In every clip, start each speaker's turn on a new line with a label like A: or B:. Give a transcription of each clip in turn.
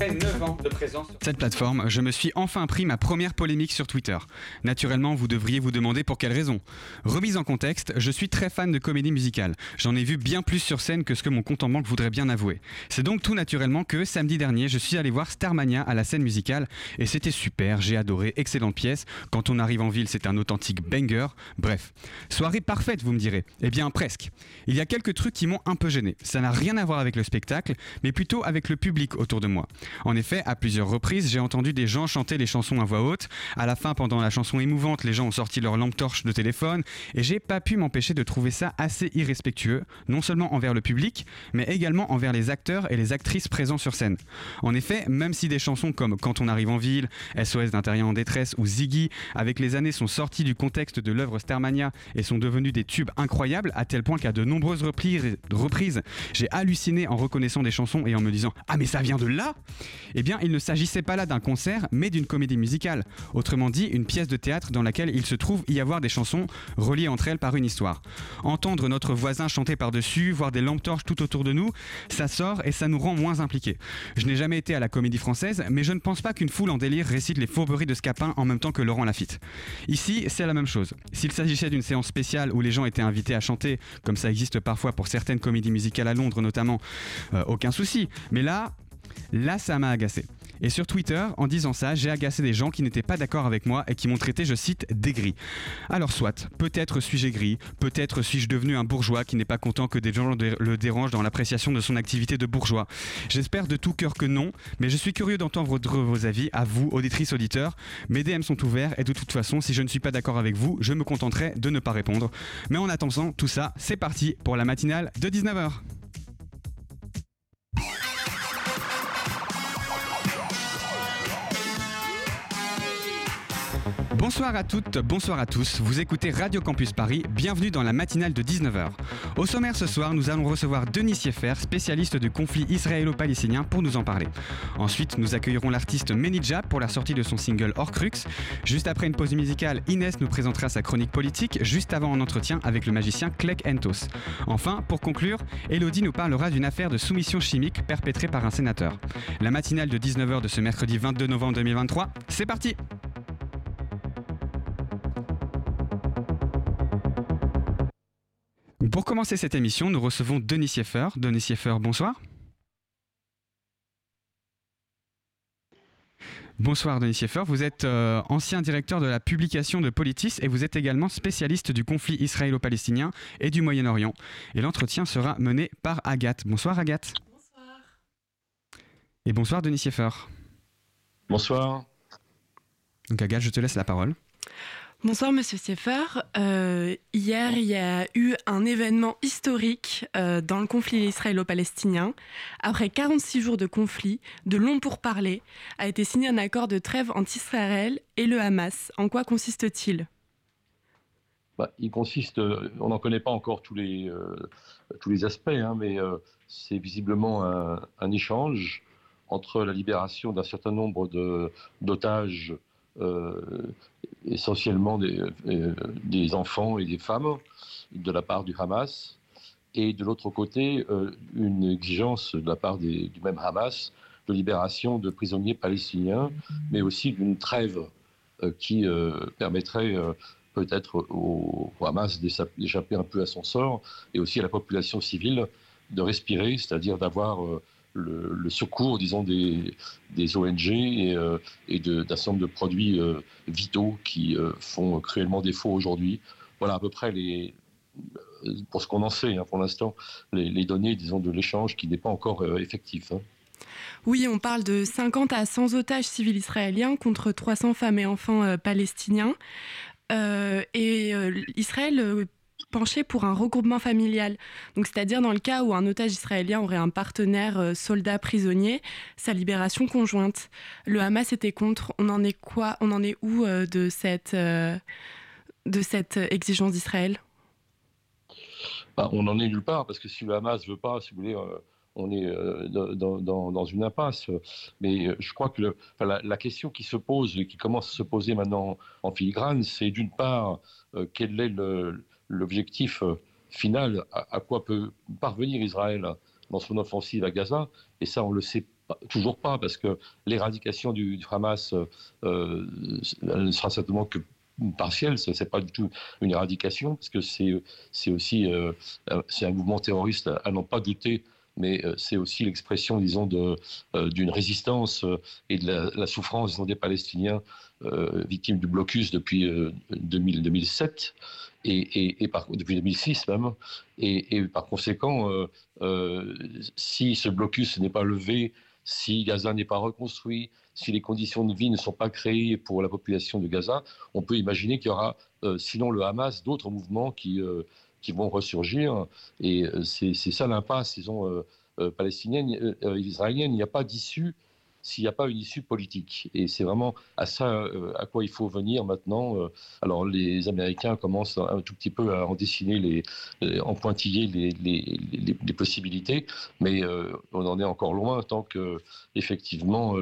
A: Après 9 ans de présence sur
B: Cette plateforme, je me suis enfin pris ma première polémique sur Twitter. Naturellement, vous devriez vous demander pour quelle raison. Remise en contexte, je suis très fan de comédie musicale. J'en ai vu bien plus sur scène que ce que mon compte en banque voudrait bien avouer. C'est donc tout naturellement que samedi dernier, je suis allé voir Starmania à la scène musicale et c'était super, j'ai adoré, excellente pièce. Quand on arrive en ville, c'est un authentique banger. Bref, soirée parfaite, vous me direz. Eh bien, presque. Il y a quelques trucs qui m'ont un peu gêné. Ça n'a rien à voir avec le spectacle, mais plutôt avec le public autour de moi. En effet, à plusieurs reprises, j'ai entendu des gens chanter les chansons à voix haute. À la fin, pendant la chanson émouvante, les gens ont sorti leur lampe torche de téléphone et j'ai pas pu m'empêcher de trouver ça assez irrespectueux, non seulement envers le public, mais également envers les acteurs et les actrices présents sur scène. En effet, même si des chansons comme Quand on arrive en ville, SOS d'intérieur en détresse ou Ziggy, avec les années, sont sorties du contexte de l'œuvre Starmania et sont devenues des tubes incroyables, à tel point qu'à de nombreuses reprises, reprises, j'ai halluciné en reconnaissant des chansons et en me disant Ah, mais ça vient de là Eh bien, il ne s'agissait pas là d'un concert, mais d'une comédie musicale. Autrement dit, une pièce de théâtre dans laquelle il se trouve y avoir des chansons reliées entre elles par une histoire. Entendre notre voisin chanter par-dessus, voir des lampes torches tout autour de nous, ça sort et ça nous rend moins impliqués. Je n'ai jamais été à la comédie française, mais je ne pense pas qu'une foule en délire récite les fourberies de Scapin en même temps que Laurent Lafitte. Ici, c'est la même chose. S'il s'agissait d'une séance spéciale où les gens étaient invités à chanter, comme ça existe parfois pour certaines comédies musicales à Londres notamment, euh, aucun souci. Mais là, là, ça m'a agacé. Et sur Twitter, en disant ça, j'ai agacé des gens qui n'étaient pas d'accord avec moi et qui m'ont traité, je cite, d'aigri. Alors soit, peut-être suis-je aigri, peut-être suis-je devenu un bourgeois qui n'est pas content que des gens le dérangent dans l'appréciation de son activité de bourgeois. J'espère de tout cœur que non, mais je suis curieux d'entendre vos avis, à vous, auditrices, auditeurs. Mes DM sont ouverts et de toute façon, si je ne suis pas d'accord avec vous, je me contenterai de ne pas répondre. Mais en attendant tout ça, c'est parti pour la matinale de 19h. Bonsoir à toutes, bonsoir à tous. Vous écoutez Radio Campus Paris. Bienvenue dans la matinale de 19h. Au sommaire ce soir, nous allons recevoir Denis Sieffer, spécialiste du conflit israélo-palestinien, pour nous en parler. Ensuite, nous accueillerons l'artiste Menidja pour la sortie de son single Horcrux. Juste après une pause musicale, Inès nous présentera sa chronique politique, juste avant un entretien avec le magicien Clegg Entos. Enfin, pour conclure, Elodie nous parlera d'une affaire de soumission chimique perpétrée par un sénateur. La matinale de 19h de ce mercredi 22 novembre 2023, c'est parti Pour commencer cette émission, nous recevons Denis Sieffer. Denis Sieffer, bonsoir. Bonsoir Denis Sieffer, vous êtes euh, ancien directeur de la publication de Politis et vous êtes également spécialiste du conflit israélo-palestinien et du Moyen-Orient. Et l'entretien sera mené par Agathe. Bonsoir Agathe. Bonsoir. Et bonsoir Denis Sieffer.
C: Bonsoir.
B: Donc Agathe, je te laisse la parole.
D: Bonsoir Monsieur Sieffer. Euh, hier, il y a eu un événement historique euh, dans le conflit israélo-palestinien. Après 46 jours de conflit, de longs pourparlers, a été signé un accord de trêve entre Israël et le Hamas. En quoi consiste-t-il?
C: Bah, il consiste, euh, on n'en connaît pas encore tous les, euh, aspects, hein, mais c'est visiblement un, échange entre la libération d'un certain nombre d'otages, essentiellement des, euh, des enfants et des femmes, de la part du Hamas, et de l'autre côté, euh, une exigence de la part du même Hamas de libération de prisonniers palestiniens, mais aussi d'une trêve euh, qui permettrait peut-être au, Hamas d'écha- d'échapper un peu à son sort et aussi à la population civile de respirer, c'est-à-dire d'avoir le, secours, disons, des, des ONG et, euh, d'un certain nombre de produits euh, vitaux qui euh, font cruellement défaut aujourd'hui. Voilà à peu près les, euh, pour ce qu'on en sait hein, pour l'instant, les, données, disons, de l'échange qui n'est pas encore effectif. hein.
D: Oui, on parle de 50 à 100 otages civils israéliens contre 300 femmes et enfants palestiniens. Et Israël penchait pour un regroupement familial. Donc, c'est-à-dire dans le cas où un otage israélien aurait un partenaire euh, soldat prisonnier, sa libération conjointe. Le Hamas était contre. On en est quoi? On en est où euh, de cette euh, de cette exigence d'Israël?
C: Bah, On n'en est nulle part, parce que si le Hamas veut pas, si vous voulez, on est dans, une impasse. Mais je crois que la, question qui se pose qui commence à se poser maintenant en filigrane, c'est d'une part, quel est l'objectif final, à, quoi peut parvenir Israël dans son offensive à Gaza, et ça on le sait toujours pas, parce que l'éradication du, Hamas euh, ne sera certainement que partielle, ce n'est pas du tout une éradication, parce que c'est aussi euh, un mouvement terroriste à, n'en pas douter mais euh, c'est aussi l'expression, disons, d'une résistance et de la, souffrance des Palestiniens victimes du blocus depuis 2007 et, depuis 2006 même. Et, par conséquent, euh, euh, si ce blocus n'est pas levé, si Gaza n'est pas reconstruit, si les conditions de vie ne sont pas créées pour la population de Gaza, on peut imaginer qu'il y aura, euh, sinon le Hamas, d'autres mouvements qui, qui vont ressurgir. Et c'est ça l'impasse, disons, palestinienne, israélienne. Il n'y a pas d'issue s'il n'y a pas une issue politique. Et c'est vraiment à ça euh, à quoi il faut venir maintenant. Euh. Alors les Américains commencent un tout petit peu à en dessiner, les, en pointiller les, les, possibilités, mais euh, on en est encore loin tant que effectivement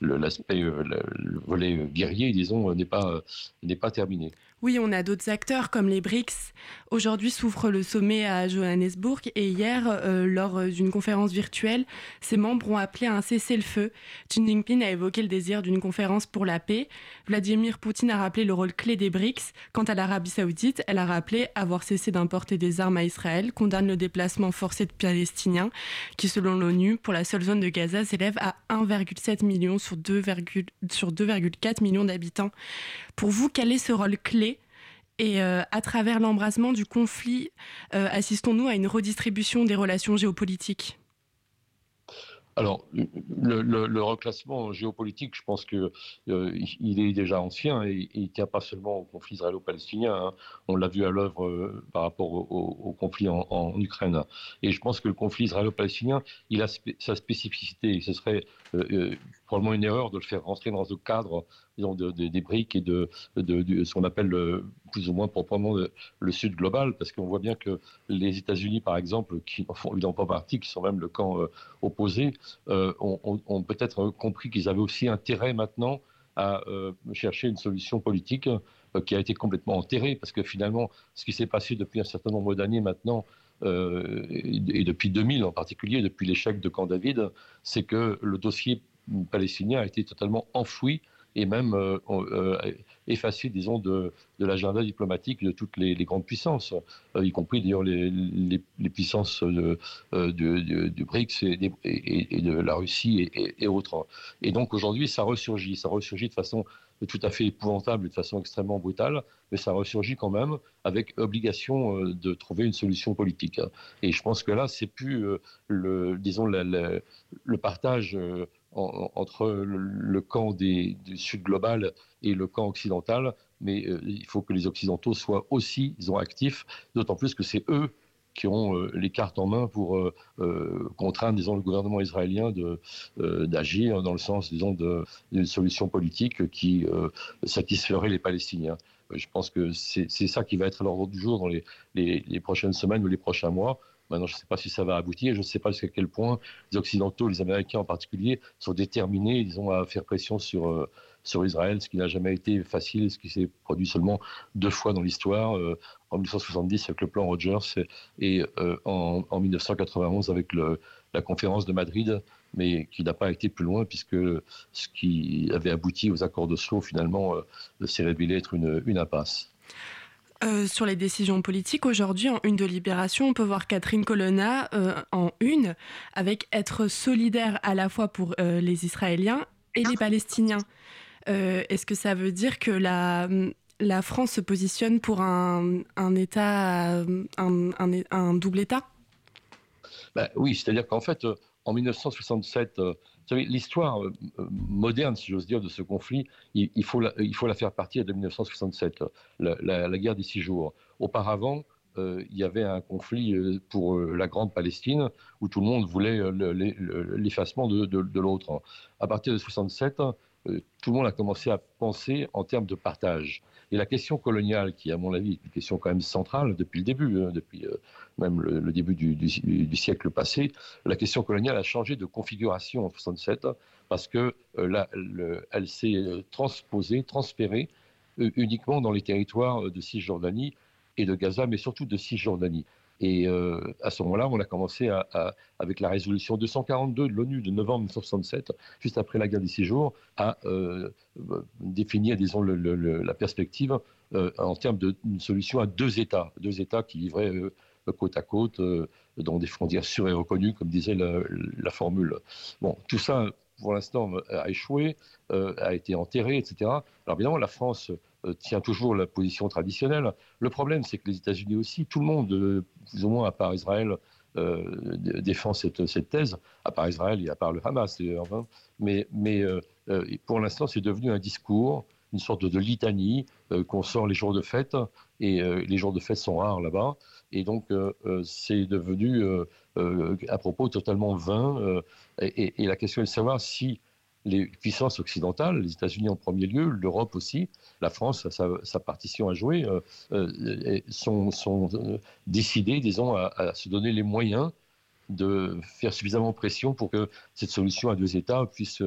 C: l'aspect, le, volet guerrier, disons, n'est pas, n'est pas terminé.
D: Oui, on a d'autres acteurs comme les BRICS. Aujourd'hui s'ouvre le sommet à Johannesburg et hier, euh, lors d'une conférence virtuelle, ses membres ont appelé à un cessez-le-feu. Xi Jinping a évoqué le désir d'une conférence pour la paix. Vladimir Poutine a rappelé le rôle clé des BRICS. Quant à l'Arabie saoudite, elle a rappelé avoir cessé d'importer des armes à Israël, condamne le déplacement forcé de Palestiniens, qui selon l'ONU, pour la seule zone de Gaza, s'élève à 1,7 million sur 2,4 millions d'habitants. Pour vous, quel est ce rôle clé et euh, à travers l'embrasement du conflit, euh, assistons-nous à une redistribution des relations géopolitiques
C: alors, le, reclassement géopolitique, je pense qu'il euh, il est déjà ancien et, il ne tient pas seulement au conflit israélo-palestinien. Hein. On l'a vu à l'œuvre par rapport au, conflit en, Ukraine. Et je pense que le conflit israélo-palestinien, il a sa spécificité. Ce serait probablement une erreur de le faire rentrer dans le cadre des briques et de, ce qu'on appelle plus ou moins proprement le, Sud global, parce qu'on voit bien que les États-Unis, par exemple, qui n'en font évidemment pas partie, qui sont même le camp euh, opposé, euh, ont, peut-être compris qu'ils avaient aussi intérêt maintenant à euh, chercher une solution politique qui a été complètement enterrée, parce que finalement, ce qui s'est passé depuis un certain nombre d'années maintenant, et depuis 2000 en particulier, depuis l'échec de Camp David, c'est que le dossier palestinien a été totalement enfoui et même euh, euh, disons, de, l'agenda diplomatique de toutes les, grandes puissances, euh, y compris d'ailleurs les, puissances de, du BRICS et, de la Russie et, autres. Et donc aujourd'hui, ça ressurgit, ça ressurgit de façon tout à fait épouvantable, de façon extrêmement brutale, mais ça ressurgit quand même avec obligation de trouver une solution politique. Et je pense que là, c'est plus le, disons, le partage entre le, camp du Sud global et le camp occidental, mais euh, il faut que les Occidentaux soient aussi disons, actifs, d'autant plus que c'est eux qui ont euh, les cartes en main pour euh, contraindre disons, le gouvernement israélien d'agir dans le sens d'une solution politique qui satisferait les Palestiniens. Je pense que c'est ça qui va être à l'ordre du jour dans les prochaines semaines ou les prochains mois. Maintenant, je ne sais pas si ça va aboutir. Je ne sais pas jusqu'à quel point les Occidentaux, les Américains en particulier, sont déterminés, disons, à faire pression sur, euh, sur Israël, ce qui n'a jamais été facile, ce qui s'est produit seulement deux fois dans l'histoire, euh, en 1970 avec le plan Rogers et euh, en, 1991 avec la conférence de Madrid, mais qui n'a pas été plus loin puisque ce qui avait abouti aux accords de Sceaux, finalement, s'est révélé être une impasse.
D: Euh, sur les décisions politiques, aujourd'hui, en une de Libération, on peut voir Catherine Colonna euh, en une, avec être solidaire à la fois pour euh, les Israéliens et les Palestiniens. Est-ce que ça veut dire que la, la France se positionne pour un, un État, un, un, double État?
C: Bah, Oui, c'est-à-dire qu'en fait, en 1967, vous savez, l'histoire euh, moderne, si j'ose dire, de ce conflit, il, faut la, faire partir de 1967, la, guerre des six jours. Auparavant, euh, il y avait un conflit euh, pour la grande Palestine où tout le monde voulait l'effacement de, de, l'autre. À partir de 67, tout le monde a commencé à penser en termes de partage. Et la question coloniale, qui à mon avis est une question quand même centrale depuis le début, hein, depuis même le, début du, siècle passé, la question coloniale a changé de configuration en 67 parce que elle s'est transposée, transférée uniquement dans les territoires de Cisjordanie et de Gaza, mais surtout de Cisjordanie. Et euh, à ce moment-là, on a commencé à, avec la résolution 242 de l'ONU de novembre 1967, juste après la guerre des six jours, à euh, définir, disons, la perspective euh, en termes d'une solution à deux États, deux États qui vivraient côte à côte, dans des frontières sûres et reconnues, comme disait la, la formule. Bon, tout ça, pour l'instant, a échoué, a été enterré, etc. Alors évidemment, la France tient toujours la position traditionnelle. Le problème, c'est que les États-Unis aussi, tout le monde, euh, plus ou moins à part Israël, euh, défend cette, thèse, à part Israël et à part le Hamas d'ailleurs. Hein. Mais, mais pour l'instant, c'est devenu un discours, une sorte de, litanie qu'on sort les jours de fête, et les jours de fête sont rares là-bas. Et donc, c'est devenu à propos totalement vain. Et, la question est de savoir si les puissances occidentales, les États-Unis en premier lieu, l'Europe aussi, la France, sa, sa partition à jouer, euh, euh, sont, sont euh, disons, à, se donner les moyens de faire suffisamment pression pour que cette solution à deux États puisse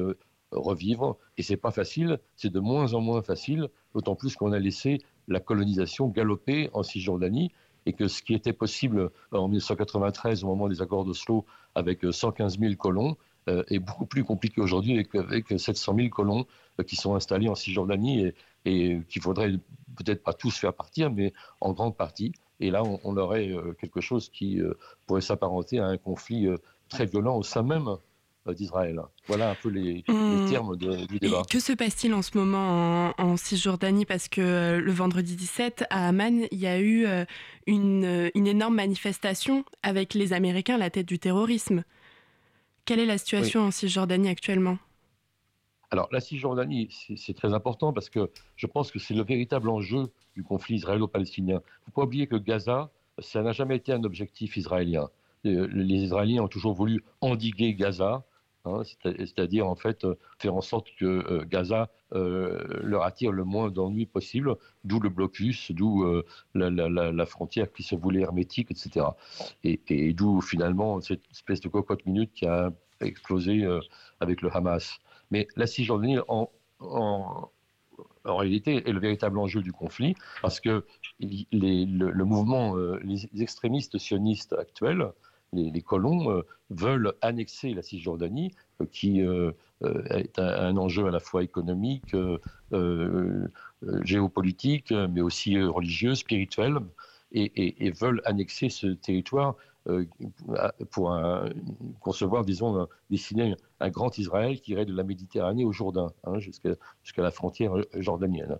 C: revivre. Et c'est pas facile, c'est de moins en moins facile, d'autant plus qu'on a laissé la colonisation galoper en Cisjordanie et que ce qui était possible en 1993 au moment des accords d'Oslo avec 115 000 colons est beaucoup plus compliqué aujourd'hui avec, avec, 700 000 colons euh, qui sont installés en Cisjordanie et, et qu'il faudrait peut-être pas tous faire partir, mais en grande partie. Et là, on, aurait euh, quelque chose qui pourrait s'apparenter à un conflit très violent au sein même d'Israël. Voilà un peu les, hum. termes du débat.
D: que se passe-t-il en ce moment en, Cisjordanie? Parce que le vendredi 17, à Amman, il y a eu une, une énorme manifestation avec les Américains à la tête du terrorisme. Quelle est la situation en Cisjordanie actuellement?
C: Alors, la Cisjordanie, c'est très important parce que je pense que c'est le véritable enjeu du conflit israélo-palestinien. Il ne faut pas oublier que Gaza, ça n'a jamais été un objectif israélien. Euh, les Israéliens ont toujours voulu endiguer Gaza, Hein, c'est-à-dire en fait euh, faire en sorte que euh, Gaza euh, leur attire le moins d'ennuis possible, d'où le blocus, d'où la, frontière qui se voulait hermétique, etc. Et, d'où finalement cette espèce de cocotte minute qui a explosé avec le Hamas. Mais la Cisjordanie, en, en, en, réalité, est le véritable enjeu du conflit, parce que le, mouvement, les extrémistes sionistes actuels, les, colons euh, veulent annexer la Cisjordanie, euh, qui euh, est un, enjeu à la fois économique, géopolitique, mais aussi religieux, spirituel, et, veulent annexer ce territoire pour concevoir, disons, dessiner un grand Israël qui irait de la Méditerranée au Jourdain, hein, jusqu'à la frontière jordanienne.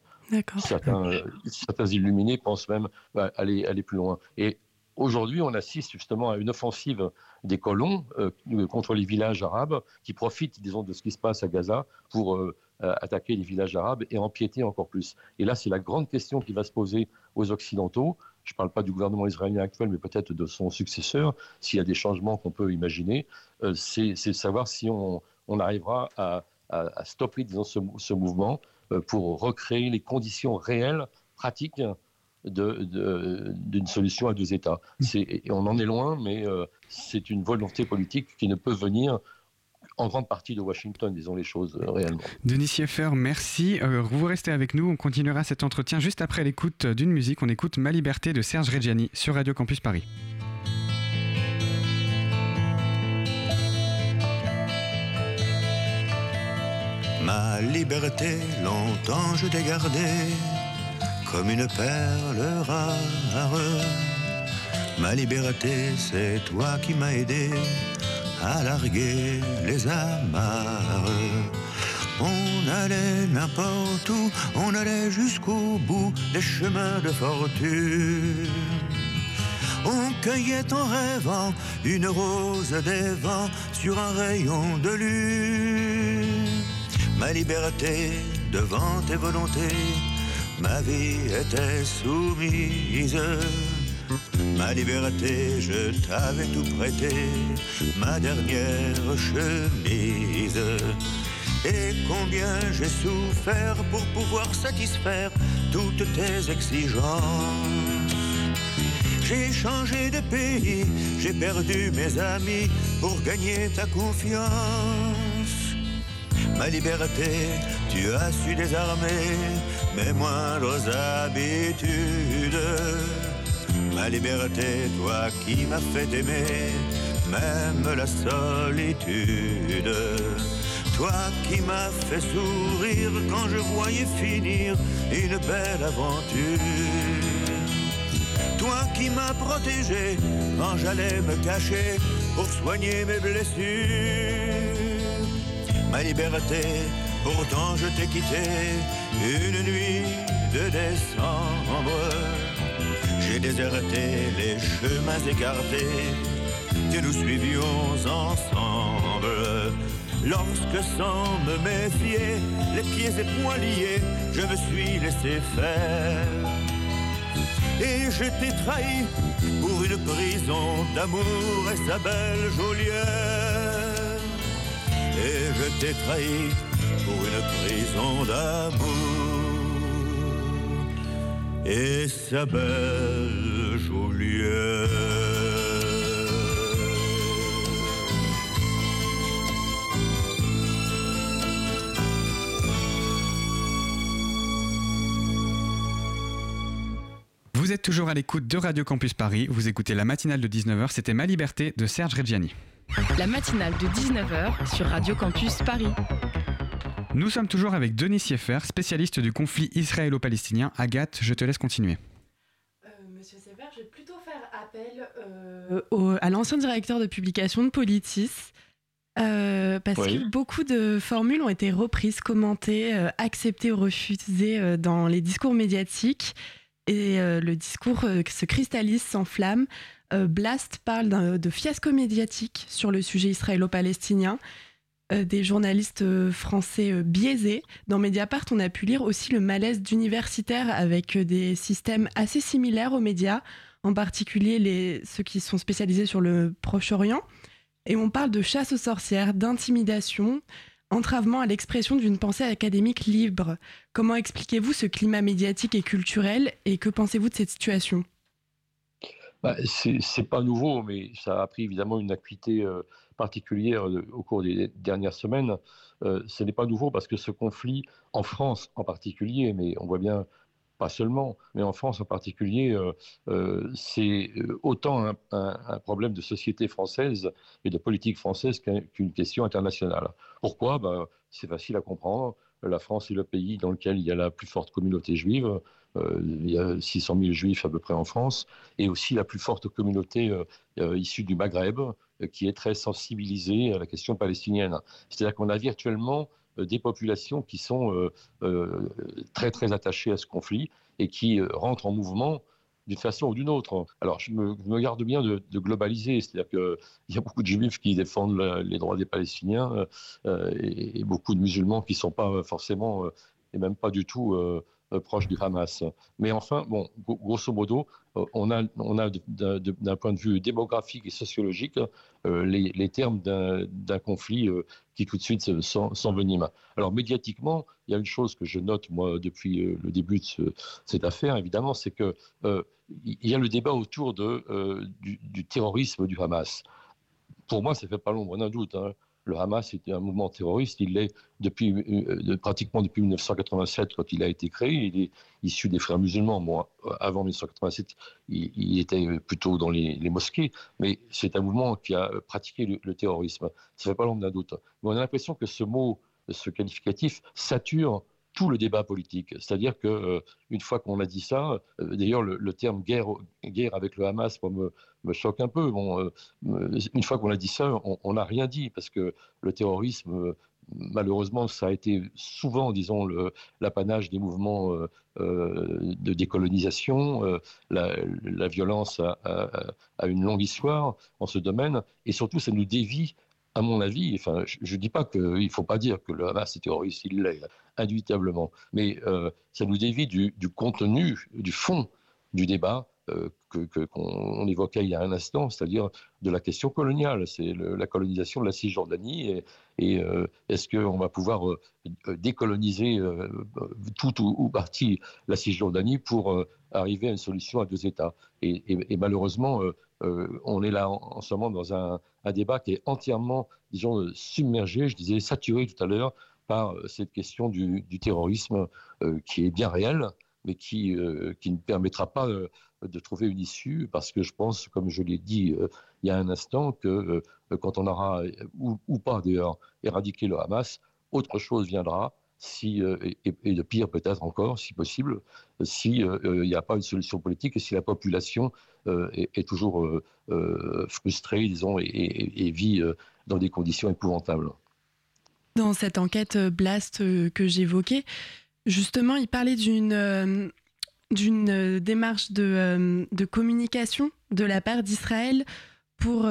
C: Certains, certains illuminés pensent même aller, aller plus loin. Et Aujourd'hui, on assiste justement à une offensive des colons euh, contre les villages arabes qui profitent, disons, de ce qui se passe à Gaza pour euh, euh, attaquer les villages arabes et empiéter encore plus. Et là, c'est la grande question qui va se poser aux Occidentaux. Je ne parle pas du gouvernement israélien actuel, mais peut-être de son successeur, s'il y a des changements qu'on peut imaginer. c'est de savoir si on, arrivera à, stopper disons, ce mouvement pour recréer les conditions réelles, pratiques, d'une solution à deux États. on en est loin, mais euh, c'est une volonté politique qui ne peut venir en grande partie de Washington, disons les choses euh, réellement.
B: Denis Sieffer, merci. Euh, vous restez avec nous. On continuera cet entretien juste après l'écoute d'une musique. On écoute Ma Liberté de Serge Reggiani sur Radio Campus Paris.
E: Ma liberté, longtemps je t'ai gardée comme une perle rare. Ma liberté, c'est toi qui m'as aidé à larguer les amarres. On allait n'importe où, on allait jusqu'au bout des chemins de fortune. On cueillait en rêvant une rose des vents sur un rayon de lune. Ma liberté devant tes volontés, ma vie était soumise. Ma liberté, je t'avais tout prêté, ma dernière chemise. et combien j'ai souffert pour pouvoir satisfaire toutes tes exigences. J'ai changé de pays, j'ai perdu mes amis pour gagner ta confiance. Ma liberté, tu as su désarmer mes moindres habitudes. Ma liberté, toi qui m'as fait aimer, même la solitude. Toi qui m'as fait sourire quand je voyais finir une belle aventure. Toi qui m'as protégé quand j'allais me cacher pour soigner mes blessures. Ma liberté, pourtant je t'ai quitté une nuit de décembre. J'ai déserté les chemins écartés que nous suivions ensemble. Lorsque sans me méfier, les pieds et poings liés, je me suis laissé faire. Et je t'ai trahi pour une prison d'amour et sa belle geôlière. Et je t'ai trahi pour une prison d'amour et sa belle geôlière.
B: Vous êtes toujours à l'écoute de Radio Campus Paris, vous écoutez la matinale de 19h, c'était Ma Liberté de Serge Reggiani.
F: La matinale de 19h sur Radio Campus Paris.
B: Nous sommes toujours avec Denis Sieffer, spécialiste du conflit israélo-palestinien. Agathe, je te laisse continuer.
D: Euh, Monsieur Sieffer, je vais plutôt faire appel euh, à l'ancien directeur de publication de Politis. Euh, parce que beaucoup de formules ont été reprises, commentées, acceptées ou refusées dans les discours médiatiques et euh, le discours euh, se cristallise, s'enflamme. Euh, Blast parle de fiasco médiatique sur le sujet israélo-palestinien. des journalistes français biaisés. Dans Mediapart, on a pu lire aussi le malaise d'universitaires avec des systèmes assez similaires aux médias, en particulier les, ceux qui sont spécialisés sur le Proche-Orient. Et on parle de chasse aux sorcières, d'intimidation, entravement à l'expression d'une pensée académique libre. Comment expliquez-vous ce climat médiatique et culturel et que pensez-vous de cette situation?
C: Bah, C'est pas nouveau, mais ça a pris évidemment une acuité euh, particulière euh, au cours des dernières semaines. Euh, ce n'est pas nouveau parce que ce conflit, en France en particulier, mais on voit bien pas seulement, mais en France en particulier, c'est autant un, problème de société française et de politique française qu'une question internationale. Pourquoi? Ben, C'est facile à comprendre. La France est le pays dans lequel il y a la plus forte communauté juive. Il y a 600 000 juifs à peu près en France, et aussi la plus forte communauté issue du Maghreb, qui est très sensibilisée à la question palestinienne. C'est-à-dire qu'on a virtuellement euh, des populations qui sont euh, euh, très très attachées à ce conflit et qui rentrent en mouvement d'une façon ou d'une autre. Alors, je me, garde bien de, globaliser, c'est-à-dire qu'il y a beaucoup de juifs qui défendent les droits des Palestiniens et, beaucoup de musulmans qui ne sont pas forcément et même pas du tout euh, proche du Hamas. Mais enfin, bon, grosso modo, euh, on a, on a d'un point de vue démographique et sociologique euh, les, termes d'un conflit qui tout de suite s'envenime. Alors médiatiquement, il y a une chose que je note moi depuis le début de cette affaire, évidemment, c'est que y a le débat autour de, du, terrorisme du Hamas. Pour moi, ça fait pas l'ombre d'un doute. Hein le Hamas était un mouvement terroriste. Il l'est depuis, euh, pratiquement depuis 1987 quand il a été créé. Il est issu des frères musulmans. Avant 1987, il, était plutôt dans les, mosquées, mais c'est un mouvement qui a pratiqué le, terrorisme. Ça ne fait pas l'ombre d'un doute. Mais on a l'impression que ce mot, ce qualificatif, sature tout le débat politique. C'est-à-dire que euh, une fois qu'on a dit ça, euh, d'ailleurs le, terme guerre, guerre avec le Hamas me, choque un peu. Bon, euh, une fois qu'on a dit ça, on n'a rien dit parce que le terrorisme, malheureusement, ça a été souvent, disons, l'apanage des mouvements de décolonisation. La, violence a, une longue histoire en ce domaine et surtout, ça nous dévie à mon avis, enfin, je ne dis pas qu'il ne faut pas dire que le Hamas est terroriste, il l'est, indubitablement, mais euh, ça nous dévie du, contenu, du fond du débat qu'on évoquait il y a un instant, c'est-à-dire de la question coloniale. C'est la colonisation de la Cisjordanie et, est-ce qu'on va pouvoir décoloniser tout ou, partie la Cisjordanie pour arriver à une solution à deux États? Et, malheureusement, on est là en, ce moment dans un, débat qui est entièrement, disons, submergé, je disais saturé tout à l'heure, par euh, cette question du, terrorisme euh, qui est bien réelle, mais qui, euh, qui ne permettra pas de trouver une issue, parce que je pense, comme je l'ai dit il y a un instant, que quand on aura, ou, pas d'ailleurs, éradiqué le Hamas, autre chose viendra, si, et, de pire peut-être encore, si possible, s'il n'y a pas une solution politique et si la population est, toujours frustrée, disons, et vit dans des conditions épouvantables.
D: Dans cette enquête euh, Blast euh, que j'évoquais, justement, il parlait d'une euh, d'une démarche de, de, communication de la part d'Israël pour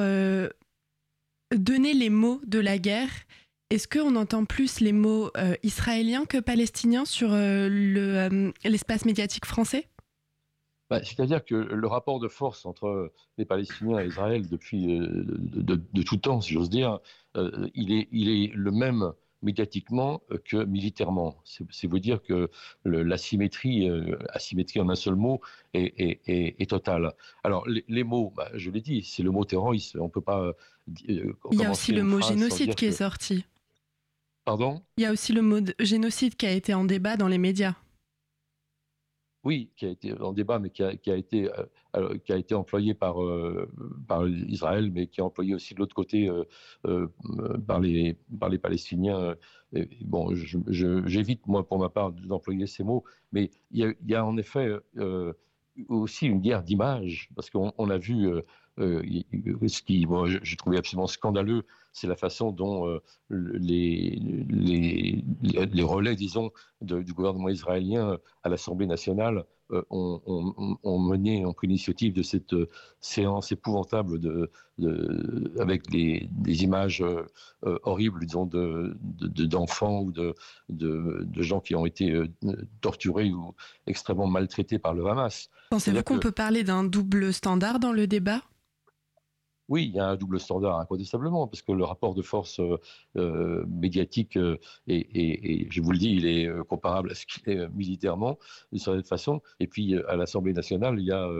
D: donner les mots de la guerre. Est-ce qu'on entend plus les mots israéliens que palestiniens sur l'espace médiatique français?
C: Bah, C'est-à-dire que le rapport de force entre les Palestiniens et Israël depuis de, de tout temps, si j'ose dire, euh, il, est, il est le même médiatiquement euh, que militairement. C'est vous dire que l'asymétrie, euh, asymétrie en un seul mot, est, totale. Alors les, mots, bah, je l'ai dit, c'est le mot terroriste. On peut pas.
D: Il y a aussi le mot génocide qui est sorti.
C: Pardon
D: Il y a aussi le mot génocide qui a été en débat dans les médias
C: oui, qui a été en débat, mais qui a, été, euh, qui a été employé par, euh, par Israël, mais qui est employé aussi de l'autre côté euh, par, les, par les Palestiniens. bon, j'évite, moi, pour ma part, d'employer ces mots, mais il y a, en effet aussi une guerre d'image, parce qu'on a vu ce qui, moi, j'ai trouvé absolument scandaleux, c'est la façon dont euh, les, relais, disons, du gouvernement israélien à l'Assemblée nationale euh, ont, mené, ont pris l'initiative de cette euh, séance épouvantable de, avec des, images horribles, disons, d'enfants ou de, de, gens qui ont été torturés ou extrêmement maltraités par le Hamas.
D: Pensez-vous qu'on peut parler d'un double standard dans le débat?
C: Oui, il y a un double standard incontestablement, parce que le rapport de force euh, euh, médiatique, euh, et, je vous le dis, il est comparable à ce qu'il est militairement, d'une certaine façon. Et puis, à l'Assemblée nationale, il y a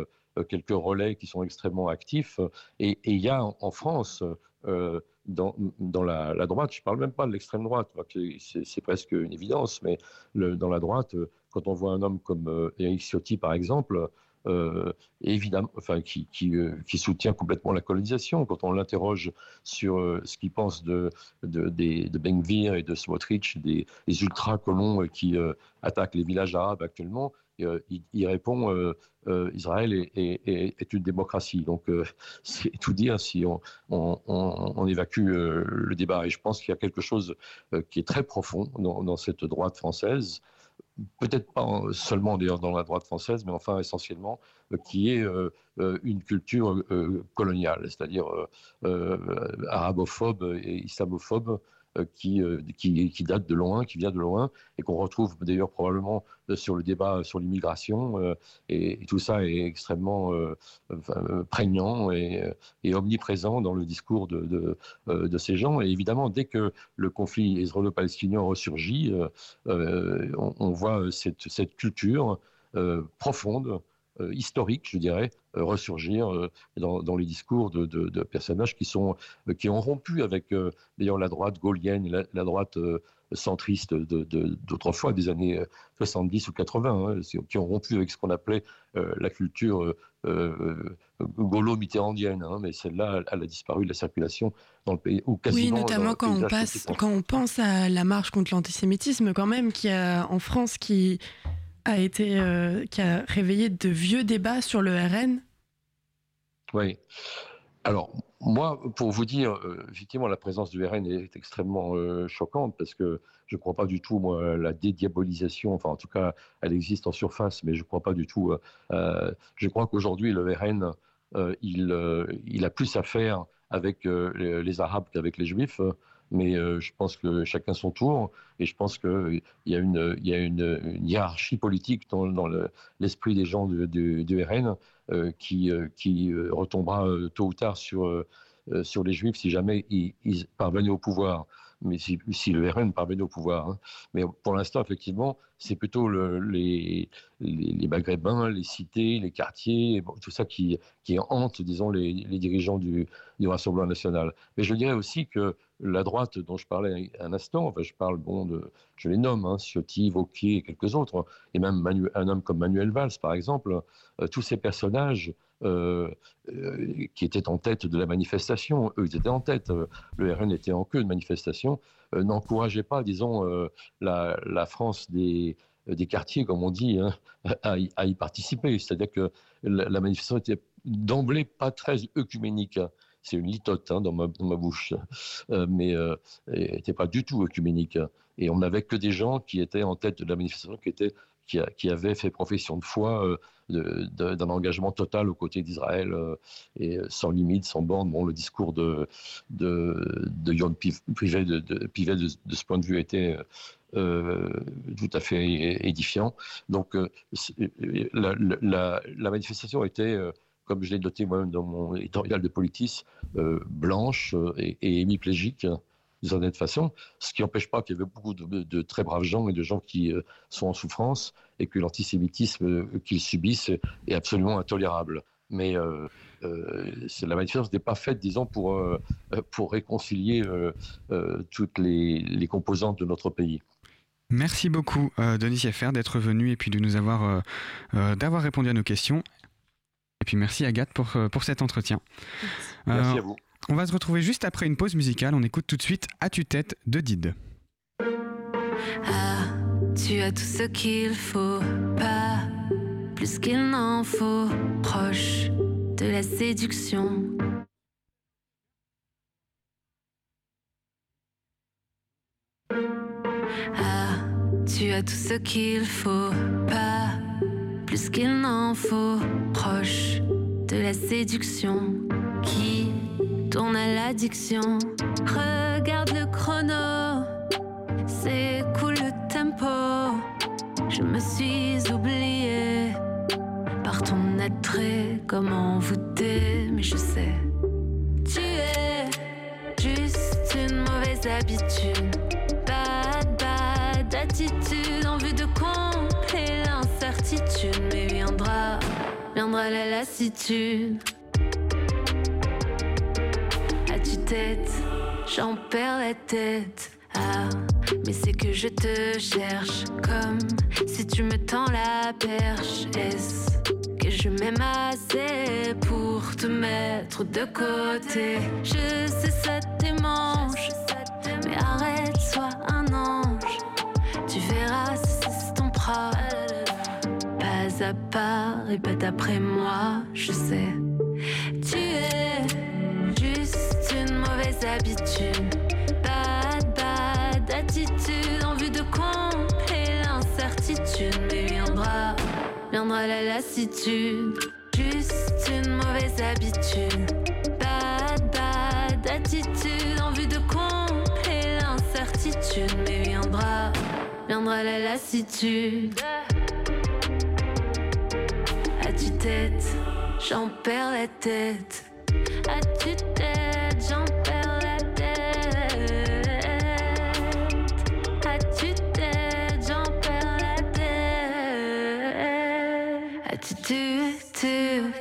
C: quelques relais qui sont extrêmement actifs. Et, il y a en, France, dans, la, droite, je ne parle même pas de l'extrême droite, c'est presque une évidence, mais dans la droite, quand on voit un homme comme Éric Ciotti, par exemple, euh, évidemment, enfin, qui, euh, qui, soutient complètement la colonisation. Quand on l'interroge sur euh, ce qu'il pense de, de, de, de et de Smotrich, des, ultra-colons qui attaquent les villages arabes actuellement, il, répond Israël est, est, est, une démocratie. Donc, c'est tout dire si on, on, évacue le débat. Et je pense qu'il y a quelque chose qui est très profond dans cette droite française peut-être pas seulement d'ailleurs dans la droite française, mais enfin essentiellement, euh, qui est euh, euh, une culture coloniale, c'est-à-dire arabophobe et islamophobe, qui, qui, qui, date de loin, qui vient de loin, et qu'on retrouve d'ailleurs probablement sur le débat sur l'immigration. Et, tout ça est extrêmement prégnant et, omniprésent dans le discours de, de, ces gens. Et évidemment, dès que le conflit israélo-palestinien ressurgit, on, on, voit cette, cette culture profonde euh, historique, je dirais, euh, ressurgir euh, dans, les discours de, personnages qui, sont, qui ont rompu avec d'ailleurs la droite gaulienne, la, la droite centriste d'autrefois, des années 70 ou 80, hein, qui ont rompu avec ce qu'on appelait la culture gaulo-mitterrandienne. Hein, mais celle-là, elle a disparu de la circulation dans le pays. Ou
D: quasiment oui, notamment quand on, passe, quand on pense à la marche contre l'antisémitisme, quand même, qui a en France qui a été, euh, qui a réveillé de vieux débats sur le RN
C: Oui. Alors, moi, pour vous dire, euh, effectivement, la présence du RN est extrêmement euh, choquante parce que je ne crois pas du tout, moi, la dédiabolisation, enfin, en tout cas, elle existe en surface, mais je ne crois pas du tout. je crois qu'aujourd'hui, le RN, il a plus à faire avec les Arabes qu'avec les Juifs mais euh, je pense que chacun son tour, et je pense qu'il y a une, il y a une, hiérarchie politique dans, l'esprit des gens du, RN qui, qui retombera tôt ou tard sur, sur les Juifs si jamais ils, parvenaient au pouvoir mais si, le RN parvenait au pouvoir. Hein. Mais pour l'instant, effectivement, c'est plutôt les, les, Maghrébins, les cités, les quartiers, tout ça qui, qui hante, disons, les, dirigeants du, du, Rassemblement national. Mais je dirais aussi que la droite dont je parlais un instant, enfin, je parle, bon, de, je les nomme, hein, Ciotti, Vauquier et quelques autres, et même un homme comme Manuel Valls, par exemple, euh, tous ces personnages euh, euh, qui étaient en tête de la manifestation, eux, ils étaient en tête, le RN était en queue de manifestation, n'encourageaient pas, disons, la, France des, quartiers, comme on dit, hein, à, y, participer. C'est-à-dire que la, manifestation était d'emblée pas très œcuménique. C'est une litote hein, dans, ma, bouche, mais n'était pas du tout œcuménique. Et on n'avait que des gens qui étaient en tête de la manifestation, qui étaient qui, avait fait profession de foi euh, d'un engagement total aux côtés d'Israël euh, et sans limite, sans borne. Bon, le discours de, de, de Yon Pivet, de, de, ce point de vue était euh, tout à fait édifiant. Donc la, manifestation était comme je l'ai noté moi-même dans mon éditorial de Politis, blanche et, et hémiplégique d'une certaine façon, ce qui n'empêche pas qu'il y avait beaucoup de, très braves gens et de gens qui euh, sont en souffrance et que l'antisémitisme euh, qu'ils subissent est absolument intolérable. Mais euh, la manifestation n'est pas faite, disons, pour, réconcilier toutes les, composantes de notre pays.
B: Merci beaucoup, Denis Sieffer, d'être venu et puis de nous avoir, d'avoir répondu à nos questions. Et puis merci, Agathe, pour, pour cet entretien.
C: Merci à vous.
B: On va se retrouver juste après une pause musicale. On écoute tout de suite As-tu tête de Did.
G: Ah, tu as tout ce qu'il faut, pas plus qu'il n'en faut, proche de la séduction. Ah, tu as tout ce qu'il faut, pas plus qu'il n'en faut, proche de la séduction qui tourne à l'addiction. Regarde le chrono, c'est cool le tempo. Je me suis oublié par ton attrait, comment envoûté, mais je sais. Tu es juste une mauvaise habitude. Bad, bad attitude en vue de combler viendra la lassitude. j'en perds la tête. Ah, mais c'est que je te cherche comme si tu me tends la perche. Est-ce que je m'aime assez pour te mettre de côté? Je sais ça démange, mais arrête, sois un ange. Tu verras si c'est ton propre. Pas d'après moi, je sais. Tu es habitudes. Bad, bad attitude en vue de combler l'incertitude. Mais viendra, viendra la lassitude. Juste une mauvaise habitude. Bad, bad attitude en vue de combler l'incertitude. Mais viendra, viendra la lassitude. As-tu tête, j'en perds la tête. As-tu tête, j'en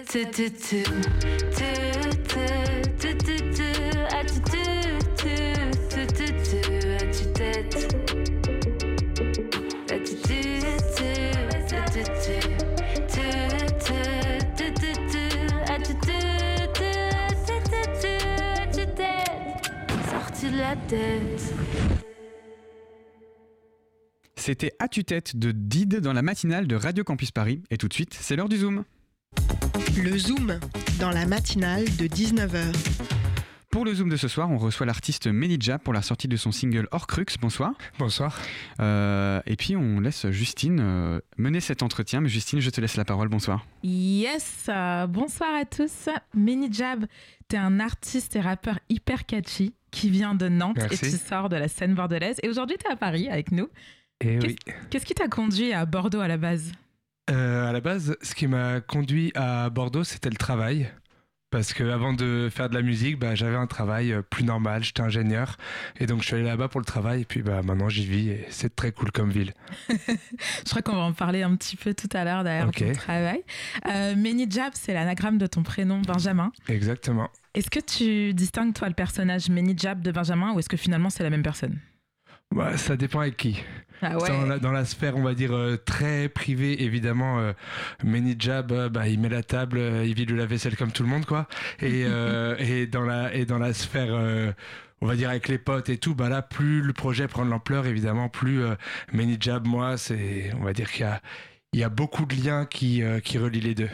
G: tu tu tu
B: C'était À-tu-tête de Did dans la matinale de Radio Campus Paris. Et tout de suite, c'est l'heure du Zoom.
H: Le Zoom, dans la matinale de 19h.
B: Pour le Zoom de ce soir, on reçoit l'artiste Menidja pour la sortie de son single Horcrux. Bonsoir.
I: Bonsoir.
B: Euh, et puis on laisse Justine euh, mener cet entretien. Mais Justine, je te laisse la parole. Bonsoir.
J: Yes, euh, bonsoir à tous. Menijab, tu es un artiste et rappeur hyper catchy qui vient de Nantes et tu sors de la scène bordelaise. Et aujourd'hui, tu es à Paris avec nous.
I: Et eh oui.
J: Qu'est-ce qui t'a conduit à Bordeaux à la base?
I: À la base, ce qui m'a conduit à Bordeaux, c'était le travail. Parce que avant de faire de la musique, bah, j'avais un travail euh, plus normal, j'étais ingénieur. Et donc je suis allé là-bas pour le travail. Et puis bah, maintenant j'y vis et c'est très cool comme ville.
J: je crois qu'on va en parler un petit peu tout à l'heure derrière ton travail. Euh, Jab, c'est l'anagramme de ton prénom Benjamin.
I: Exactement.
J: Est-ce que tu distingues toi le personnage Jab de Benjamin ou est-ce que finalement c'est la même personne?
I: Bah, Ça dépend avec qui. Ah dans, la, sphère, on va dire, euh, très privée, évidemment, euh, Jab, euh, bah, il met la table, euh, il vide la vaisselle comme tout le monde, quoi. Et, et, dans, la, et dans la sphère on va dire avec les potes et tout, bah là, plus le projet prend de l'ampleur, évidemment, plus euh, Jab, moi, c'est, on va dire qu'il y a, il y a beaucoup de liens qui, qui relient les deux.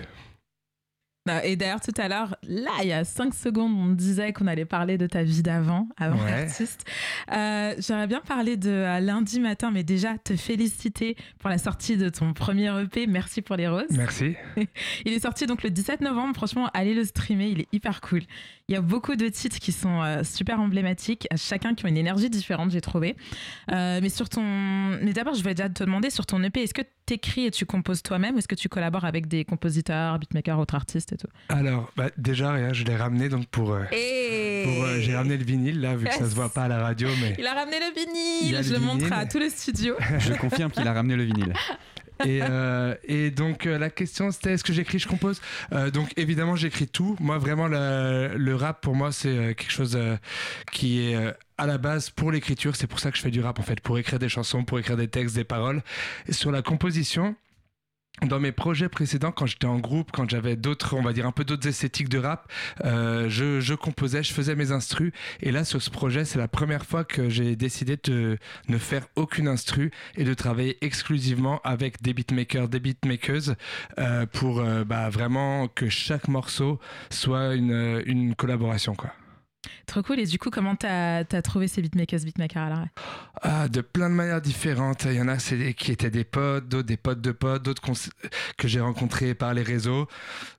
J: Bah, et d'ailleurs, tout à l'heure, là, il y a cinq secondes, on disait qu'on allait parler de ta vie d'avant, avant, artiste. Euh, j'aurais bien parlé de euh, lundi matin, mais déjà te féliciter pour la sortie de ton premier EP. Merci pour les roses.
I: Merci.
J: il est sorti donc le 17 novembre. Franchement, allez le streamer, il est hyper cool. Il y a beaucoup de titres qui sont euh, super emblématiques, chacun qui ont une énergie différente, j'ai trouvé. mais sur ton, mais d'abord, je voulais déjà te demander sur ton EP, est-ce que tu écris et tu composes toi-même, ou est-ce que tu collabores avec des compositeurs, beatmakers, autres artistes
I: alors, bah, déjà, je l'ai ramené donc pour. Euh, euh, j'ai ramené le vinyle là, vu que ça se voit pas à la radio, mais.
J: Il a ramené le vinyle. Je le, montre à tout le studio.
B: je confirme qu'il a ramené le vinyle.
I: Et, euh, et, donc la question c'était est-ce que j'écris, je compose? Donc évidemment j'écris tout. Moi vraiment le, rap pour moi c'est quelque chose qui est à la base pour l'écriture. C'est pour ça que je fais du rap en fait, pour écrire des chansons, pour écrire des textes, des paroles. Et sur la composition, dans mes projets précédents, quand j'étais en groupe, quand j'avais d'autres, on va dire un peu d'autres esthétiques de rap, euh, je, je, composais, je faisais mes instrus. Et là, sur ce projet, c'est la première fois que j'ai décidé de ne faire aucune instru et de travailler exclusivement avec des beatmakers, des beatmakers, euh, pour euh, bah, vraiment que chaque morceau soit une, une collaboration, quoi.
J: Trop cool. Et du coup, comment t'as as trouvé ces beatmakers, beatmakers à l'arrêt
I: ah, De plein de manières différentes. Il y en a qui étaient des potes, d'autres des potes de potes, d'autres que j'ai rencontrés par les réseaux,